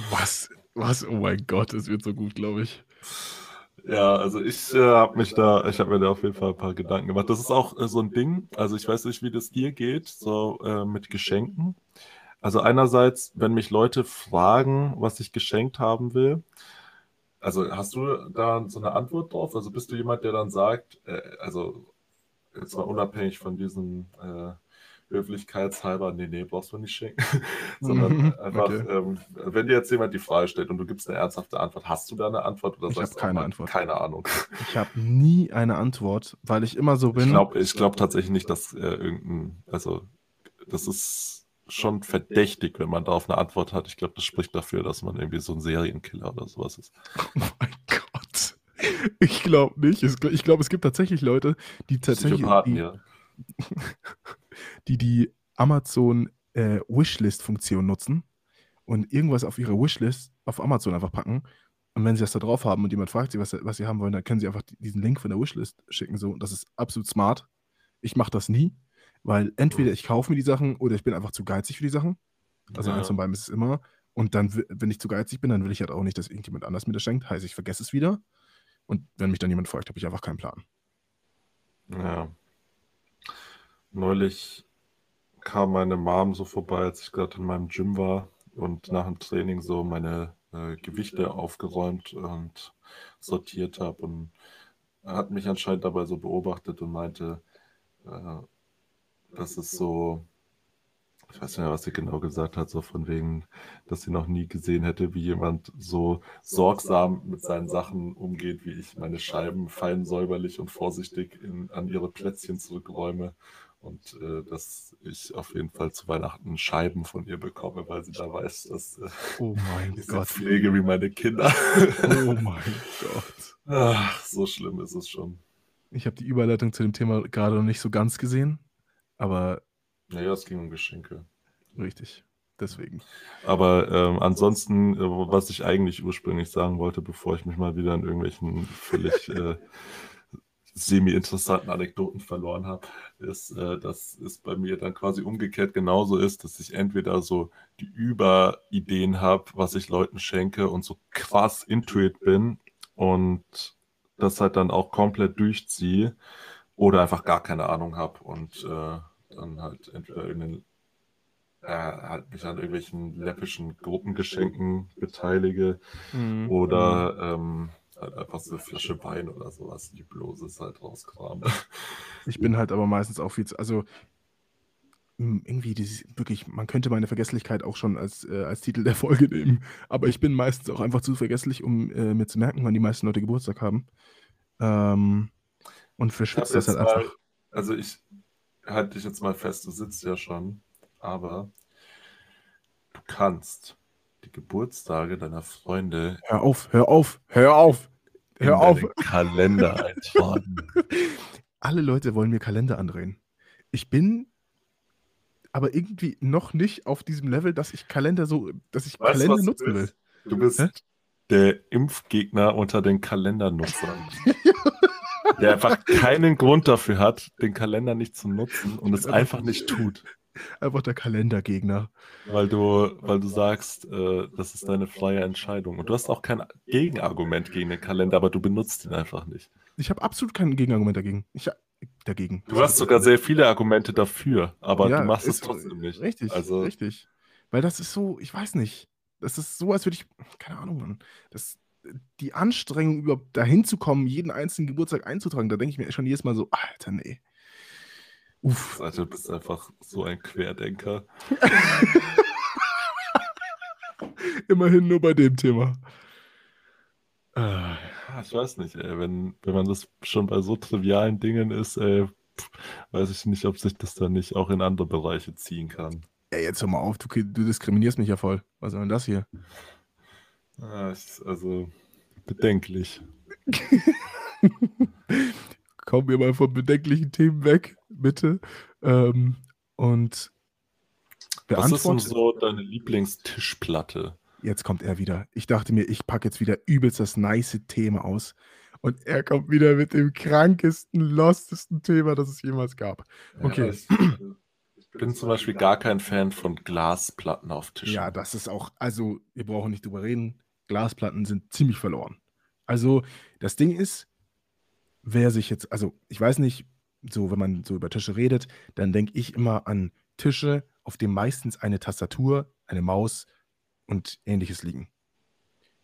Was? Was? Oh mein Gott, es wird so gut, glaube ich. Ja, also ich äh, habe mich da, ich habe mir da auf jeden Fall ein paar Gedanken gemacht. Das ist auch äh, so ein Ding. Also ich weiß nicht, wie das dir geht, so äh, mit Geschenken. Also einerseits, wenn mich Leute fragen, was ich geschenkt haben will, also hast du da so eine Antwort drauf? Also bist du jemand, der dann sagt, äh, also jetzt mal unabhängig von diesem äh, Höflichkeitshalber, nee, nee, brauchst du nicht schenken, sondern Mhm, einfach, okay. ähm, wenn dir jetzt jemand die Frage stellt und du gibst eine ernsthafte Antwort, hast du da eine Antwort oder Ich sagst du keine mal, Antwort. Keine Ahnung. Ich habe nie eine Antwort, weil ich immer so Ich bin. glaube ich glaub tatsächlich nicht, dass äh, irgendein, also das ist schon verdächtig, wenn man darauf eine Antwort hat. Ich glaube, das spricht dafür, dass man irgendwie so ein Serienkiller oder sowas ist. Oh mein Gott. Ich glaube nicht. Ich glaube, es gibt tatsächlich Leute, die tatsächlich die, ja. die, die Amazon äh, Wishlist-Funktion nutzen und irgendwas auf ihre Wishlist auf Amazon einfach packen. Und wenn sie das da drauf haben und jemand fragt sie, was, sie- was sie haben wollen, dann können sie einfach die- diesen Link von der Wishlist schicken. So. Und das ist absolut smart. Ich mache das nie, weil entweder ich kaufe mir die Sachen oder ich bin einfach zu geizig für die Sachen. Also Ja. eins von beiden ist es immer. Und dann, wenn ich zu geizig bin, dann will ich halt auch nicht, dass irgendjemand anders mir das schenkt. Heißt, ich vergesse es wieder. Und wenn mich dann jemand fragt, habe ich einfach keinen Plan. Ja. Neulich kam meine Mom so vorbei, als ich gerade in meinem Gym war und nach dem Training so meine äh, Gewichte aufgeräumt und sortiert habe und hat mich anscheinend dabei so beobachtet und meinte, äh, das ist so, ich weiß nicht mehr, was sie genau gesagt hat, so von wegen, dass sie noch nie gesehen hätte, wie jemand so sorgsam mit seinen Sachen umgeht, wie ich meine Scheiben fein säuberlich und vorsichtig in, an ihre Plätzchen zurückräume. Und äh, dass ich auf jeden Fall zu Weihnachten Scheiben von ihr bekomme, weil sie da weiß, dass äh, Oh ich sie Gott. pflege wie meine Kinder. Oh mein Gott. Ach, so schlimm ist es schon. Ich habe die Überleitung zu dem Thema gerade noch nicht so ganz gesehen, aber Naja, es ging um Geschenke. richtig. Deswegen. Aber ähm, ansonsten, äh, was ich eigentlich ursprünglich sagen wollte, bevor ich mich mal wieder in irgendwelchen völlig äh, semi-interessanten Anekdoten verloren habe, ist, äh, dass es bei mir dann quasi umgekehrt genauso ist, dass ich entweder so die Überideen habe, was ich Leuten schenke und so krass intuit bin und das halt dann auch komplett durchziehe oder einfach gar keine Ahnung habe und äh, dann halt entweder in den äh, halt mich an irgendwelchen läppischen Gruppengeschenken beteilige mhm. oder ähm, halt einfach so eine Flasche Wein oder sowas, die Bloses halt rauskramen. Ich bin halt aber meistens auch viel zu, also irgendwie dieses, wirklich, man könnte meine Vergesslichkeit auch schon als, äh, als Titel der Folge nehmen, aber ich bin meistens auch einfach zu vergesslich, um äh, mir zu merken, wann die meisten Leute Geburtstag haben. Ähm, und verschwitzt das halt mal, einfach. Also ich halte dich jetzt mal fest, du sitzt ja schon, aber du kannst die Geburtstage deiner Freunde. Hör auf, hör auf, hör auf, hör auf. Kalender eintragen. Alle Leute wollen mir Kalender andrehen. Ich bin aber irgendwie noch nicht auf diesem Level, dass ich Kalender so, dass ich weißt, Kalender nutzen will. Du bist Hä? der Impfgegner unter den Kalendernutzern. der einfach keinen Grund dafür hat, den Kalender nicht zu nutzen und es einfach nicht tut. Einfach der Kalendergegner. Weil du, weil du sagst, äh, das ist deine freie Entscheidung. Und du hast auch kein Gegenargument gegen den Kalender, aber du benutzt ihn einfach nicht. Ich habe absolut kein Gegenargument dagegen. Ich, dagegen. Du hast sogar sehr viele Argumente dafür, aber ja, du machst es trotzdem nicht. Richtig, also, richtig. Weil das ist so, ich weiß nicht. Das ist so, als würde ich, keine Ahnung, Mann. Das, die Anstrengung, überhaupt dahin zu kommen, jeden einzelnen Geburtstag einzutragen, da denke ich mir schon jedes Mal so, Alter, nee. Uff. Also, du bist einfach so ein Querdenker. Immerhin nur bei dem Thema. Äh, ich weiß nicht, ey. Wenn, wenn man das schon bei so trivialen Dingen ist, ey, weiß ich nicht, ob sich das dann nicht auch in andere Bereiche ziehen kann. Ey, jetzt hör mal auf, du, du diskriminierst mich ja voll. Was soll denn das hier? Ja, also bedenklich. kommen wir mal von bedenklichen Themen weg, bitte. Ähm, und Was ist denn so deine Lieblingstischplatte? Jetzt kommt er wieder. Ich dachte mir, ich packe jetzt wieder übelst das nice Thema aus. Und er kommt wieder mit dem krankesten, lostesten Thema, das es jemals gab. Okay. Ja, ich, ich bin zum Beispiel gar kein Fan von Glasplatten auf Tischen. Ja, das ist auch, also wir brauchen nicht drüber reden. Glasplatten sind ziemlich verloren. Also das Ding ist, wer sich jetzt, also ich weiß nicht, so wenn man so über Tische redet, dann denke ich immer an Tische, auf dem meistens eine Tastatur, eine Maus und ähnliches liegen.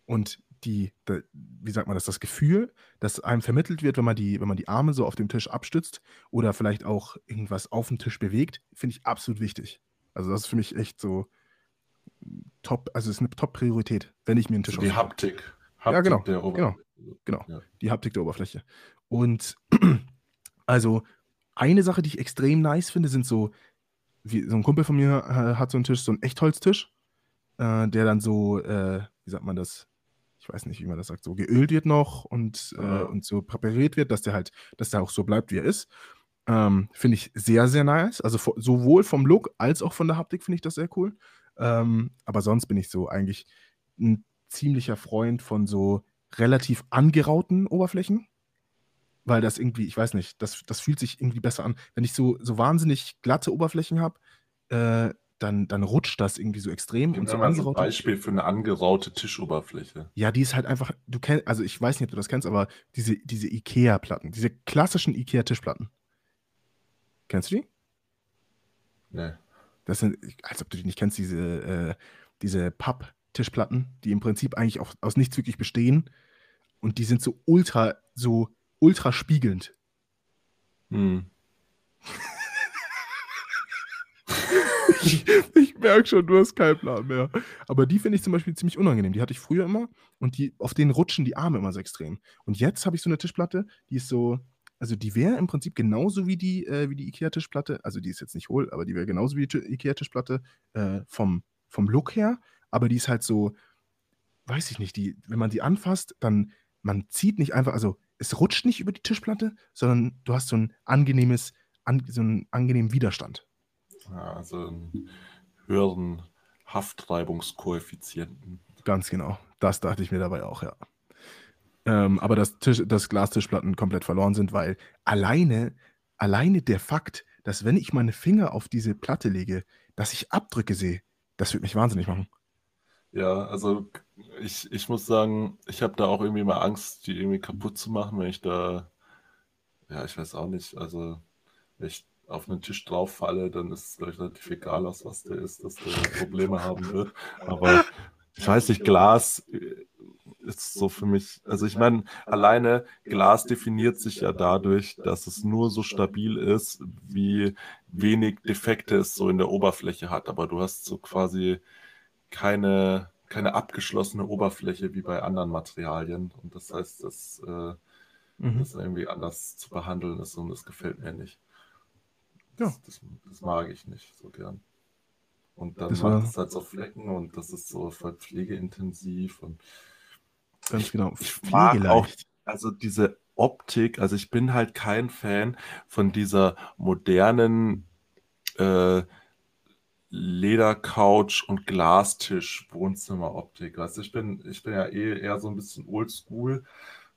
Und die, wie sagt man das, das Gefühl, das einem vermittelt wird, wenn man die, wenn man die Arme so auf dem Tisch abstützt oder vielleicht auch irgendwas auf dem Tisch bewegt, finde ich absolut wichtig. Also das ist für mich echt so top, also es ist eine Top-Priorität, wenn ich mir einen Tisch Die Haptik. Haptik ja, genau. genau. Genau. Ja. Die Haptik der Oberfläche. Und also eine Sache, die ich extrem nice finde, sind so, wie, so ein Kumpel von mir äh, hat so einen Tisch, so einen Echtholztisch, äh, der dann so, äh, wie sagt man das? Ich weiß nicht, wie man das sagt, so geölt wird noch und, äh, ja. und so präpariert wird, dass der halt, dass der auch so bleibt, wie er ist. Ähm, finde ich sehr, sehr nice. Also sowohl vom Look als auch von der Haptik finde ich das sehr cool. Ähm, aber sonst bin ich so eigentlich ein ziemlicher Freund von so relativ angerauten Oberflächen weil das irgendwie, ich weiß nicht, das, das fühlt sich irgendwie besser an. Wenn ich so, so wahnsinnig glatte Oberflächen habe, äh, dann, dann rutscht das irgendwie so extrem. Und so ein Beispiel für eine angeraute Tischoberfläche. Ja, die ist halt einfach, du kennst, also ich weiß nicht, ob du das kennst, aber diese, diese Ikea-Platten, diese klassischen Ikea-Tischplatten. Kennst du die? Nee. Das sind, als ob du die nicht kennst, diese, äh, diese Papp-Tischplatten, die im Prinzip eigentlich auch aus nichts wirklich bestehen. Und die sind so ultra, so ultra spiegelnd. Hm. ich, ich merke schon, du hast keinen Plan mehr. Aber die finde ich zum Beispiel ziemlich unangenehm. Die hatte ich früher immer und die, auf denen rutschen die Arme immer so extrem. Und jetzt habe ich so eine Tischplatte, die ist so, also die wäre im Prinzip genauso wie die, äh, wie die IKEA-Tischplatte, also die ist jetzt nicht hohl, aber die wäre genauso wie die IKEA-Tischplatte äh, vom, vom Look her, aber die ist halt so, weiß ich nicht, die, wenn man die anfasst, dann, man zieht nicht einfach, also es rutscht nicht über die Tischplatte, sondern du hast so ein angenehmes, an, so einen angenehmen Widerstand. Ja, also einen höheren Haftreibungskoeffizienten. Ganz genau. Das dachte ich mir dabei auch, ja. Ähm, aber dass, Tisch, dass Glastischplatten komplett verloren sind, weil alleine, alleine der Fakt, dass wenn ich meine Finger auf diese Platte lege, dass ich Abdrücke sehe, das würde mich wahnsinnig machen. Ja, also ich, ich muss sagen, ich habe da auch irgendwie mal Angst, die irgendwie kaputt zu machen, wenn ich da, ja, ich weiß auch nicht, also wenn ich auf einen Tisch drauf falle, dann ist es gleich relativ egal, aus was der ist, dass der Probleme haben wird. Aber ich weiß nicht, Glas ist so für mich, also ich meine, alleine Glas definiert sich ja dadurch, dass es nur so stabil ist, wie wenig Defekte es so in der Oberfläche hat. Aber du hast so quasi keine, keine abgeschlossene Oberfläche wie bei anderen Materialien. Und das heißt, dass äh, mhm. das irgendwie anders zu behandeln ist und das gefällt mir nicht. Das, ja. das, das mag ich nicht so gern. Und dann das macht es halt so Flecken und das ist so voll pflegeintensiv und ganz genau. Ich mag auch, also diese Optik, also ich bin halt kein Fan von dieser modernen äh, Ledercouch und Glastisch Wohnzimmeroptik. Weißt du, ich bin, ich bin ja eh eher so ein bisschen oldschool,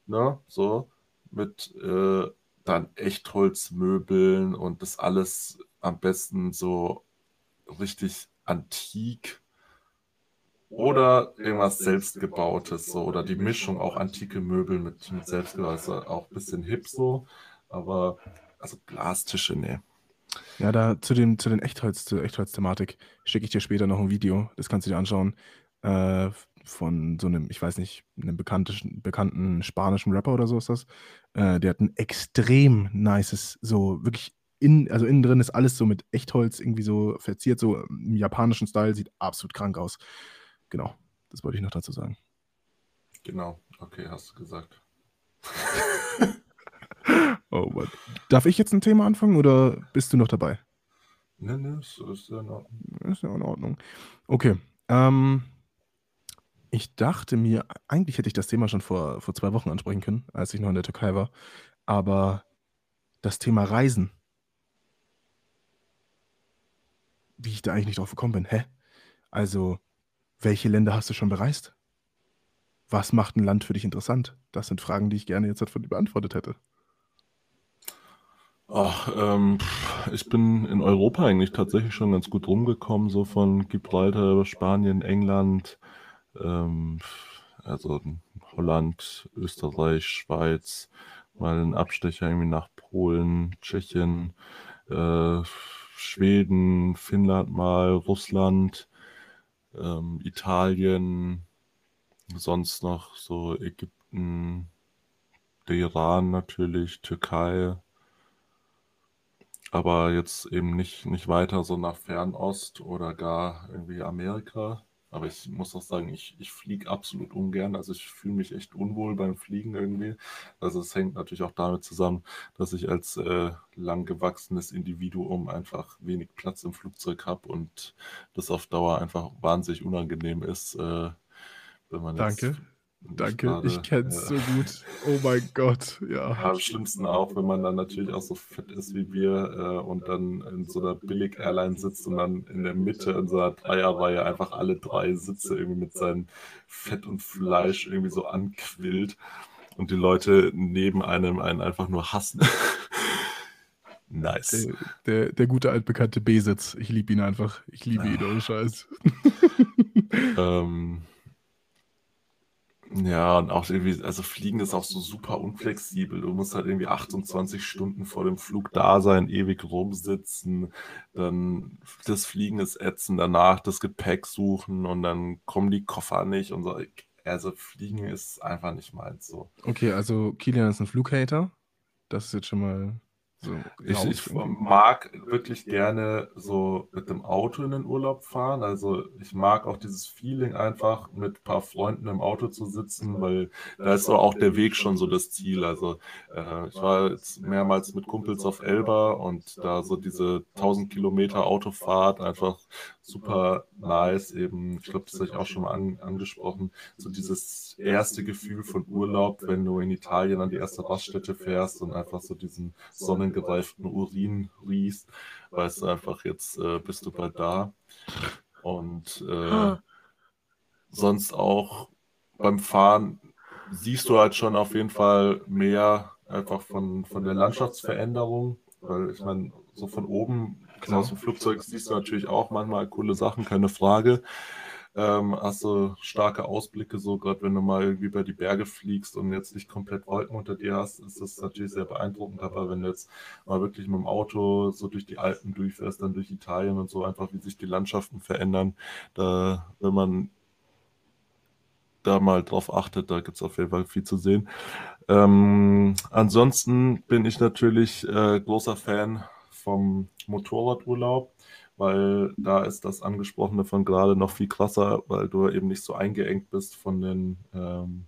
ne? So mit äh, dann Echtholzmöbeln und das alles am besten so richtig antik oder irgendwas selbstgebautes so oder die Mischung auch antike Möbel mit, mit selbstgebautes, auch ein bisschen hip so, aber also Glastische, nee. Ja, da zu, dem, zu den Echtholz, zur Echtholz-Thematik schicke ich dir später noch ein Video, das kannst du dir anschauen, äh, von so einem, ich weiß nicht, einem bekannten, bekannten spanischen Rapper oder so ist das. Äh, der hat ein extrem nices, so wirklich in, also innen drin ist alles so mit Echtholz irgendwie so verziert, so im japanischen Style, sieht absolut krank aus. Genau, das wollte ich noch dazu sagen. Genau, okay, hast du gesagt. oh Mann. Darf ich jetzt ein Thema anfangen oder bist du noch dabei? Nee, nee, ist, ist ja in Ordnung. Ist ja in Ordnung. Okay. Ähm, ich dachte mir, eigentlich hätte ich das Thema schon vor, vor zwei Wochen ansprechen können, als ich noch in der Türkei war. Aber das Thema Reisen wie ich da eigentlich nicht drauf gekommen bin. Hä? Also, welche Länder hast du schon bereist? Was macht ein Land für dich interessant? Das sind Fragen, die ich gerne jetzt von dir beantwortet hätte. Ach, ähm, ich bin in Europa eigentlich tatsächlich schon ganz gut rumgekommen, so von Gibraltar über Spanien, England, ähm, also Holland, Österreich, Schweiz, mal einen Abstecher irgendwie nach Polen, Tschechien, äh, Schweden, Finnland mal, Russland, ähm, Italien, sonst noch so Ägypten, der Iran natürlich, Türkei, aber jetzt eben nicht, nicht weiter so nach Fernost oder gar irgendwie Amerika. Aber ich muss auch sagen, ich, ich fliege absolut ungern. Also ich fühle mich echt unwohl beim Fliegen irgendwie. Also es hängt natürlich auch damit zusammen, dass ich als äh, langgewachsenes Individuum einfach wenig Platz im Flugzeug habe und das auf Dauer einfach wahnsinnig unangenehm ist, äh, wenn man Danke. jetzt Danke, grade, ich kenn's ja. so gut. Oh mein Gott, ja. ja. Am schlimmsten auch, wenn man dann natürlich auch so fett ist wie wir äh, und dann in so einer Billig-Airline sitzt und dann in der Mitte in so einer Dreierreihe einfach alle drei Sitze irgendwie mit seinem Fett und Fleisch irgendwie so anquillt und die Leute neben einem einen einfach nur hassen. nice. Der, der, der, gute altbekannte B-Sitz. Ich liebe ihn einfach. Ich liebe ihn, ohne Scheiß. ähm. Ja, und auch irgendwie, also Fliegen ist auch so super unflexibel. Du musst halt irgendwie 28 Stunden vor dem Flug da sein, ewig rumsitzen, dann das Fliegen ist ätzend, danach das Gepäck suchen und dann kommen die Koffer nicht und so. Also Fliegen ist einfach nicht meins so. Okay, also Kilian ist ein Flughater. Das ist jetzt schon mal ich, ich, mag wirklich gerne so mit dem Auto in den Urlaub fahren. Also ich mag auch dieses Feeling einfach mit ein paar Freunden im Auto zu sitzen, weil da ist so auch der Weg schon so das Ziel. Also äh, ich war jetzt mehrmals mit Kumpels auf Elba und da so diese 1000 Kilometer Autofahrt einfach super nice. Eben, ich glaube, das habe ich auch schon mal an, angesprochen. So dieses erste Gefühl von Urlaub, wenn du in Italien an die erste Raststätte fährst und einfach so diesen sonnengereiften Urin riechst, weißt du einfach, jetzt äh, bist du bald da. Und äh, sonst auch beim Fahren siehst du halt schon auf jeden Fall mehr einfach von, von der Landschaftsveränderung, weil ich meine, so von oben genau. aus dem Flugzeug siehst du natürlich auch manchmal coole Sachen, keine Frage. Ähm, hast du starke Ausblicke, so gerade wenn du mal irgendwie über die Berge fliegst und jetzt nicht komplett Wolken unter dir hast, ist das natürlich sehr beeindruckend. Aber wenn du jetzt mal wirklich mit dem Auto so durch die Alpen durchfährst, dann durch Italien und so einfach, wie sich die Landschaften verändern, da, wenn man da mal drauf achtet, da gibt es auf jeden Fall viel zu sehen. Ähm, ansonsten bin ich natürlich äh, großer Fan vom Motorradurlaub, weil da ist das Angesprochene von gerade noch viel krasser, weil du eben nicht so eingeengt bist von den ähm,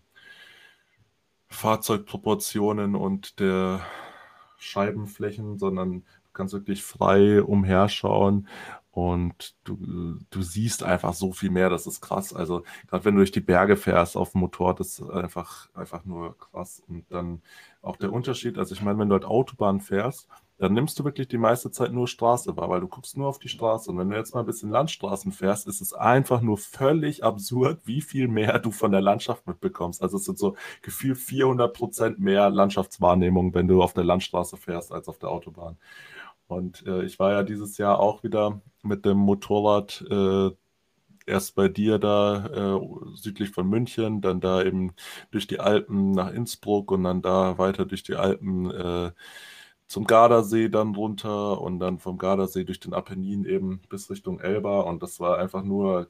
Fahrzeugproportionen und der Scheibenflächen, sondern du kannst wirklich frei umherschauen und du, du siehst einfach so viel mehr, das ist krass. Also, gerade wenn du durch die Berge fährst auf dem Motorrad, das ist einfach, einfach nur krass. Und dann auch der Unterschied, also ich meine, wenn du halt Autobahn fährst, dann nimmst du wirklich die meiste Zeit nur Straße wahr, weil du guckst nur auf die Straße. Und wenn du jetzt mal ein bisschen Landstraßen fährst, ist es einfach nur völlig absurd, wie viel mehr du von der Landschaft mitbekommst. Also es sind so gefühlt 400 Prozent mehr Landschaftswahrnehmung, wenn du auf der Landstraße fährst, als auf der Autobahn. Und äh, ich war ja dieses Jahr auch wieder mit dem Motorrad äh, erst bei dir da äh, südlich von München, dann da eben durch die Alpen nach Innsbruck und dann da weiter durch die Alpen äh, zum Gardasee dann runter und dann vom Gardasee durch den Apennin eben bis Richtung Elba und das war einfach nur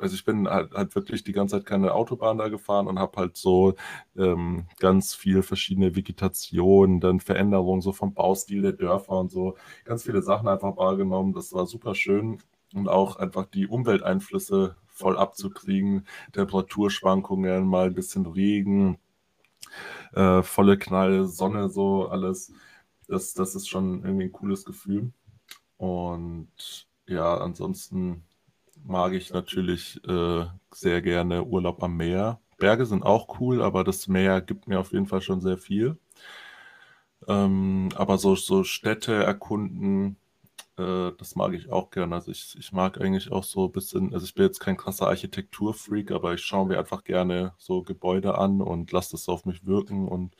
also ich bin halt, halt, wirklich die ganze Zeit keine Autobahn da gefahren und habe halt so ähm, ganz viel verschiedene Vegetation, dann Veränderungen so vom Baustil der Dörfer und so, ganz viele Sachen einfach wahrgenommen. Das war super schön und auch einfach die Umwelteinflüsse voll abzukriegen, Temperaturschwankungen, mal ein bisschen Regen, äh, volle Knall, Sonne, so alles. Das, das ist schon irgendwie ein cooles Gefühl. Und ja, ansonsten mag ich natürlich äh, sehr gerne Urlaub am Meer. Berge sind auch cool, aber das Meer gibt mir auf jeden Fall schon sehr viel. Ähm, aber so, so Städte erkunden, äh, das mag ich auch gerne. Also ich, ich mag eigentlich auch so ein bisschen, also ich bin jetzt kein krasser Architekturfreak, aber ich schaue mir einfach gerne so Gebäude an und lasse das auf mich wirken und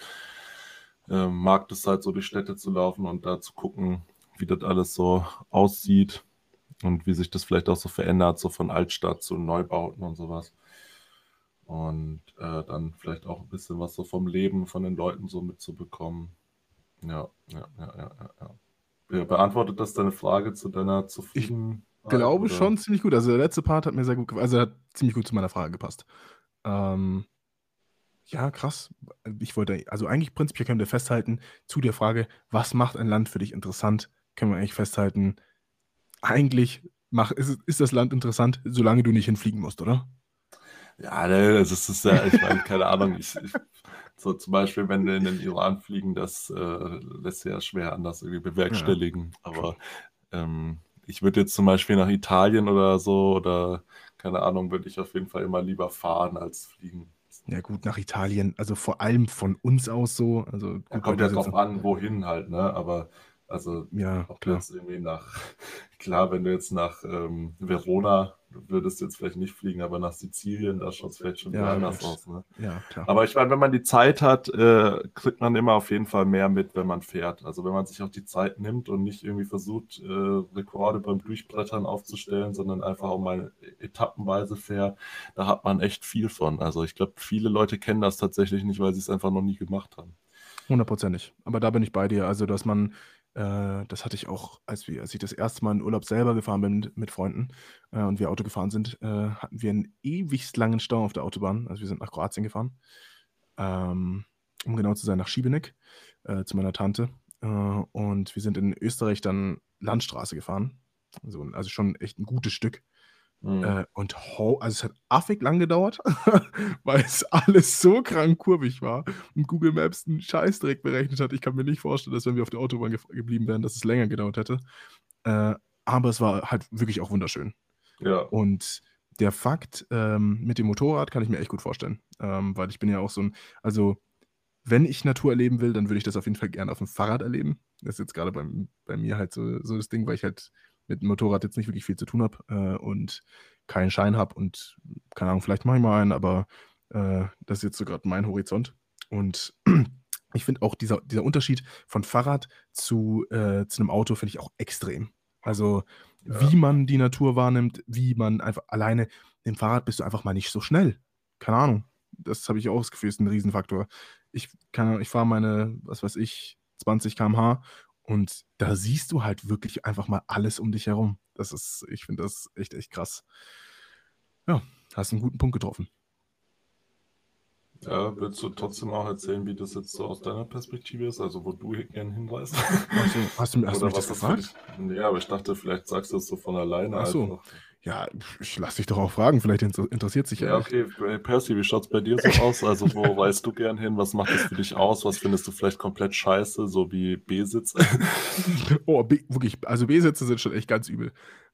äh, mag das halt so durch Städte zu laufen und da zu gucken, wie das alles so aussieht und wie sich das vielleicht auch so verändert, so von Altstadt zu Neubauten und sowas. Und äh, dann vielleicht auch ein bisschen was so vom Leben von den Leuten so mitzubekommen. Ja, ja, ja, ja, ja. ja. Beantwortet das deine Frage zu deiner Zufriedenheit? Ich glaube oder? schon ziemlich gut. Also der letzte Part hat mir sehr gut. Also hat ziemlich gut zu meiner Frage gepasst. Ähm, ja, krass. Ich wollte, also eigentlich prinzipiell können wir festhalten, zu der Frage, was macht ein Land für dich interessant, können wir eigentlich festhalten, eigentlich mach, ist, ist das Land interessant, solange du nicht hinfliegen musst, oder? Ja, ne, das ist ja, ich meine, keine Ahnung, ich, ich, so zum Beispiel, wenn wir in den Iran fliegen, das äh, lässt sich ja schwer anders irgendwie bewerkstelligen. Ja. Aber ähm, ich würde jetzt zum Beispiel nach Italien oder so oder keine Ahnung, würde ich auf jeden Fall immer lieber fahren als fliegen. Ja, gut, nach Italien, also vor allem von uns aus so. Also gut, ja, kommt ja drauf an, wohin halt, ne? Aber also, ja, ob klar. jetzt irgendwie nach, klar, wenn du jetzt nach ähm, Verona würdest du jetzt vielleicht nicht fliegen, aber nach Sizilien, da schaut es vielleicht schon ja, anders aus. Ne? Ja, klar. Aber ich meine, wenn man die Zeit hat, äh, kriegt man immer auf jeden Fall mehr mit, wenn man fährt. Also wenn man sich auch die Zeit nimmt und nicht irgendwie versucht, äh, Rekorde beim Durchbrettern aufzustellen, sondern einfach auch mal etappenweise fährt, da hat man echt viel von. Also ich glaube, viele Leute kennen das tatsächlich nicht, weil sie es einfach noch nie gemacht haben. Hundertprozentig. Aber da bin ich bei dir. Also, dass man äh, das hatte ich auch, als, wir, als ich das erste Mal in Urlaub selber gefahren bin mit Freunden äh, und wir Auto gefahren sind, äh, hatten wir einen ewig langen Stau auf der Autobahn. Also wir sind nach Kroatien gefahren, ähm, um genau zu sein, nach Schiebeneck äh, zu meiner Tante. Äh, und wir sind in Österreich dann Landstraße gefahren. Also, also schon echt ein gutes Stück. Mhm. Äh, und ho also es hat affig lang gedauert, weil es alles so krank kurvig war und Google Maps einen Scheißdreck berechnet hat. Ich kann mir nicht vorstellen, dass wenn wir auf der Autobahn ge geblieben wären, dass es länger gedauert hätte. Äh, aber es war halt wirklich auch wunderschön. Ja. Und der Fakt ähm, mit dem Motorrad kann ich mir echt gut vorstellen, ähm, weil ich bin ja auch so ein, also wenn ich Natur erleben will, dann würde ich das auf jeden Fall gerne auf dem Fahrrad erleben. Das ist jetzt gerade bei, bei mir halt so, so das Ding, weil ich halt mit dem Motorrad jetzt nicht wirklich viel zu tun habe äh, und keinen Schein habe und keine Ahnung, vielleicht mache ich mal einen, aber Äh, das ist jetzt so gerade mein Horizont. Und ich finde auch dieser, dieser Unterschied von Fahrrad zu, äh, zu einem Auto finde ich auch extrem. Also ja. wie man die Natur wahrnimmt, wie man einfach alleine, im Fahrrad bist du einfach mal nicht so schnell. Keine Ahnung. Das habe ich auch das Gefühl, ist ein Riesenfaktor. Ich, ich fahre meine, was weiß ich, 20 km/h und da siehst du halt wirklich einfach mal alles um dich herum. Das ist, ich finde das echt, echt krass. Ja, hast einen guten Punkt getroffen. Ja, willst du trotzdem auch erzählen, wie das jetzt so aus deiner Perspektive ist, also wo du gerne hinweist? Also, hast du, hast du mich das gefragt? Dich, ja, aber ich dachte, vielleicht sagst du es so von alleine. Ach so. Ja, ich lass dich doch auch fragen, vielleicht interessiert sich ja. Ja, okay, Percy, wie schaut es bei dir so aus? Also, wo weißt du gern hin? Was macht das für dich aus? Was findest du vielleicht komplett scheiße, so wie B-Sitz? oh, B, wirklich, also B-Sitze sind schon echt ganz übel.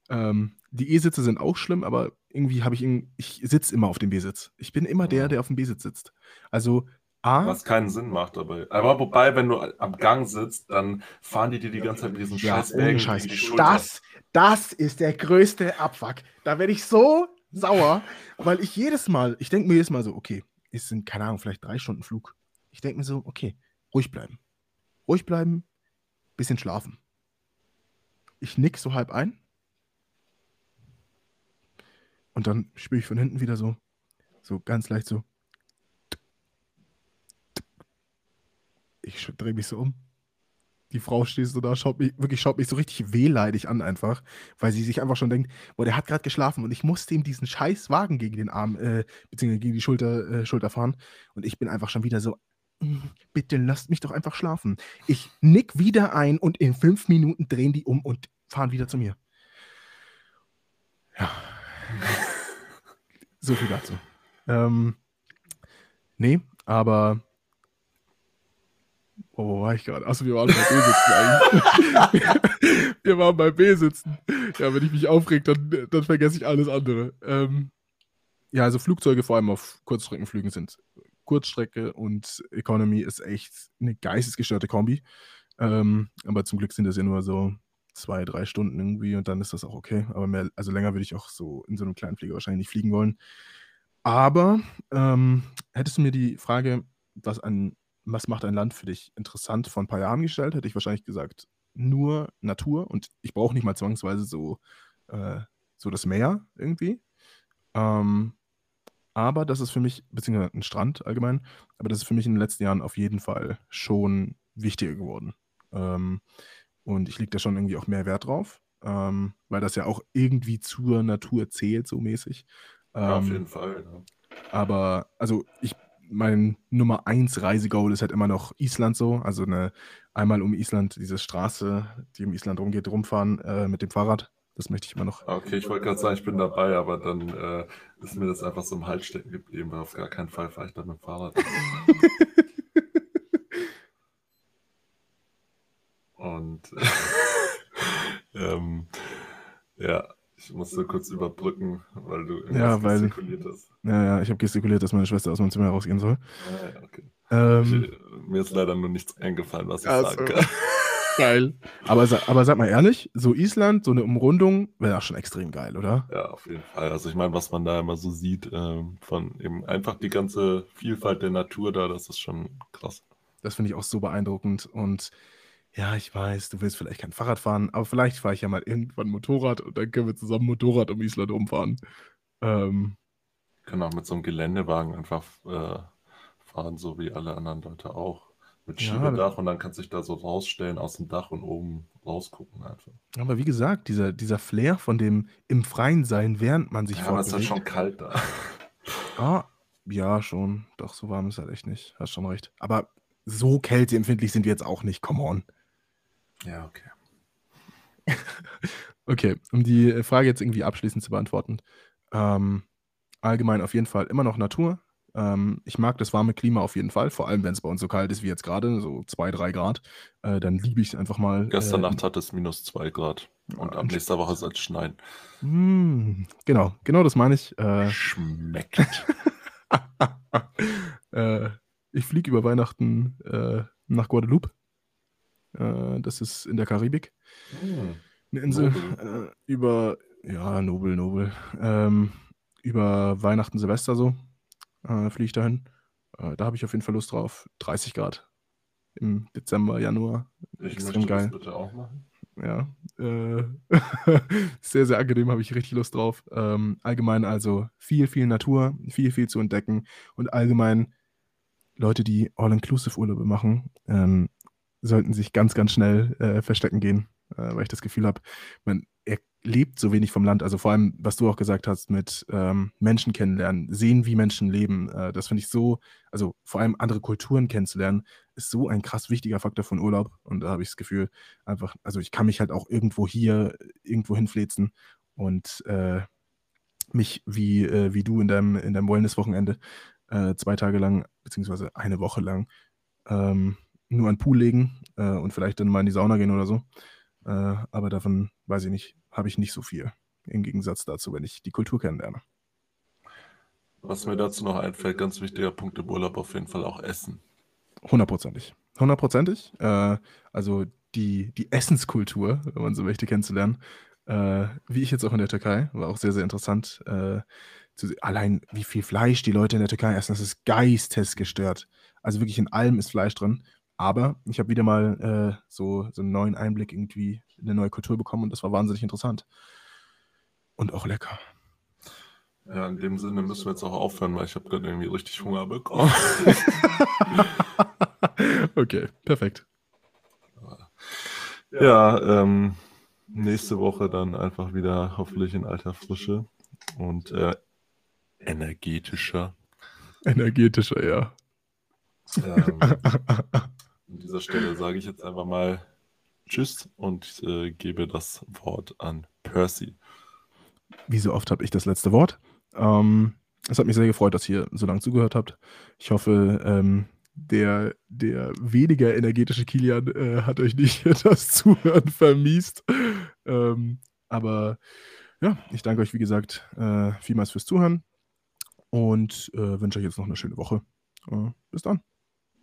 Ähm, die E-Sitze sind auch schlimm, aber irgendwie habe ich, ich sitze immer auf dem B-Sitz. Ich bin immer der, der auf dem B-Sitz sitzt. Also A. Was keinen Sinn macht dabei. Aber wobei, wenn du am Gang sitzt, dann fahren die dir die ganze Zeit mit diesen ja, scheiß Wägen Scheiß. Das, das ist der größte Abfuck. Da werde ich so sauer, weil ich jedes Mal, ich denke mir jedes Mal so, okay, es sind, keine Ahnung, vielleicht drei Stunden Flug. Ich denke mir so, okay, ruhig bleiben. Ruhig bleiben, bisschen schlafen. Ich nick so halb ein. Und dann spüre ich von hinten wieder so, so ganz leicht so, ich drehe mich so um. Die Frau steht so da, schaut mich, wirklich schaut mich so richtig wehleidig an einfach, weil sie sich einfach schon denkt, boah, der hat gerade geschlafen und ich musste ihm diesen scheiß Wagen gegen den Arm, äh, beziehungsweise gegen die Schulter, äh, Schulter fahren. Und ich bin einfach schon wieder so, mm, bitte lasst mich doch einfach schlafen. Ich nick wieder ein und in fünf Minuten drehen die um und fahren wieder zu mir. Ja. so viel dazu. Ähm, nee, aber Oh, wo war ich gerade? Achso, wir waren bei B-Sitzen eigentlich. wir waren bei B-Sitzen. Ja, wenn ich mich aufreg, dann, dann vergesse ich alles andere. Ähm, ja, also Flugzeuge vor allem auf Kurzstreckenflügen sind Kurzstrecke und Economy ist echt eine geistesgestörte Kombi. Ähm, aber zum Glück sind das ja nur so zwei, drei Stunden irgendwie und dann ist das auch okay. Aber mehr, also länger würde ich auch so in so einem kleinen Flieger wahrscheinlich nicht fliegen wollen. Aber ähm, hättest du mir die Frage, was an was macht ein Land für dich interessant vor ein paar Jahren gestellt, hätte ich wahrscheinlich gesagt, nur Natur und ich brauche nicht mal zwangsweise so, äh, so das Meer irgendwie. Ähm, aber das ist für mich, beziehungsweise ein Strand allgemein, aber das ist für mich in den letzten Jahren auf jeden Fall schon wichtiger geworden. Ähm, und ich lege da schon irgendwie auch mehr Wert drauf, ähm, weil das ja auch irgendwie zur Natur zählt, so mäßig. Ja, auf ähm, jeden Fall. Ja. Aber, also ich mein Nummer 1 Reisegoal ist halt immer noch Island so. Also eine, einmal um Island, diese Straße, die um Island rumgeht, rumfahren äh, mit dem Fahrrad. Das möchte ich immer noch. Okay, ich wollte gerade sagen, ich bin dabei, aber dann äh, ist mir das einfach so im Hals stecken geblieben, weil auf gar keinen Fall fahre ich dann mit dem Fahrrad. Und ähm, ja, ich musste kurz überbrücken, weil du ja, weil, gestikuliert hast. Ja, ja, ich habe gestikuliert, dass meine Schwester aus meinem Zimmer rausgehen soll. Ah, ja, okay. Ähm, ich, mir ist leider nur nichts eingefallen, was ich also, sagen kann. Geil. Aber, aber sag mal ehrlich, so Island, so eine Umrundung, wäre auch schon extrem geil, oder? Ja, auf jeden Fall. Also ich meine, was man da immer so sieht, ähm, von eben einfach die ganze Vielfalt der Natur da, das ist schon krass. Das finde ich auch so beeindruckend und ja, ich weiß, du willst vielleicht kein Fahrrad fahren, aber vielleicht fahre ich ja mal irgendwann Motorrad und dann können wir zusammen Motorrad um Island umfahren. Ähm, können auch mit so einem Geländewagen einfach äh, fahren, so wie alle anderen Leute auch. Mit Ja, Schiebedach und dann kannst du dich da so rausstellen aus dem Dach und oben rausgucken einfach. aber wie gesagt, dieser, dieser Flair von dem im Freien sein, während man sich Ja, aber es ist halt schon kalt da. Ah, ja, schon. Doch, so warm ist halt echt nicht. Hast schon recht. Aber so kälteempfindlich sind wir jetzt auch nicht. Come on. Ja, okay. okay, um die Frage jetzt irgendwie abschließend zu beantworten. Ähm, allgemein auf jeden Fall immer noch Natur. Ähm, ich mag das warme Klima auf jeden Fall, vor allem wenn es bei uns so kalt ist wie jetzt gerade, so 2, 3 Grad. Äh, dann liebe ich es einfach mal. Gestern äh, Nacht hat es minus 2 Grad und ab nächster Woche soll es schneien. Mm, genau, genau das meine ich. Äh, Schmeckt. Äh, ich fliege über Weihnachten äh, nach Guadeloupe. Äh, das ist in der Karibik. Hm. Eine Insel äh, über, ja, Nobel, Nobel. Ähm, über Weihnachten, Silvester so. äh, fliege ich dahin. Äh, da habe ich auf jeden Fall Lust drauf. 30 Grad im Dezember, Januar. Ich Extrem möchte geil. das bitte auch machen. Ja, äh, sehr, sehr angenehm, habe ich richtig Lust drauf. Ähm, allgemein also viel, viel Natur, viel, viel zu entdecken und allgemein Leute, die All-Inclusive-Urlaube machen, ähm, sollten sich ganz, ganz schnell äh, verstecken gehen, äh, weil ich das Gefühl habe, man erlebt so wenig vom Land. Also vor allem, was du auch gesagt hast, mit ähm, Menschen kennenlernen, sehen, wie Menschen leben. Äh, das finde ich so, also vor allem andere Kulturen kennenzulernen, ist so ein krass wichtiger Faktor von Urlaub. Und da habe ich das Gefühl, einfach, also ich kann mich halt auch irgendwo hier, irgendwo hinfläzen und äh, mich wie, äh, wie du in deinem, in deinem Wellness-Wochenende äh, zwei Tage lang, beziehungsweise eine Woche lang, ähm, nur an den Pool legen äh, und vielleicht dann mal in die Sauna gehen oder so. Äh, aber davon, weiß ich nicht, habe ich nicht so viel. Im Gegensatz dazu, wenn ich die Kultur kennenlerne. Was mir dazu noch einfällt, ganz wichtiger Punkt im Urlaub auf jeden Fall auch Essen. Hundertprozentig. Hundertprozentig. Äh, also die, die Essenskultur, wenn man so möchte, kennenzulernen. Äh, wie ich jetzt auch in der Türkei, war auch sehr, sehr interessant. Äh, zu, allein wie viel Fleisch die Leute in der Türkei essen, das ist geistesgestört. Also wirklich in allem ist Fleisch drin. Aber ich habe wieder mal äh, so, so einen neuen Einblick irgendwie in eine neue Kultur bekommen und das war wahnsinnig interessant. Und auch lecker. Ja, in dem Sinne müssen wir jetzt auch aufhören, weil ich habe gerade irgendwie richtig Hunger bekommen. okay, perfekt. Ja, ähm, nächste Woche dann einfach wieder hoffentlich in alter Frische und äh, energetischer. Energetischer, ja. Ähm, an dieser Stelle sage ich jetzt einfach mal Tschüss und äh, gebe das Wort an Percy. Wie so oft habe ich das letzte Wort. Ähm, es hat mich sehr gefreut, dass ihr so lange zugehört habt. Ich hoffe, ähm, der, der weniger energetische Kilian äh, hat euch nicht das Zuhören vermiest. Ähm, aber ja, ich danke euch, wie gesagt, äh, vielmals fürs Zuhören und äh, wünsche euch jetzt noch eine schöne Woche. Äh, bis dann.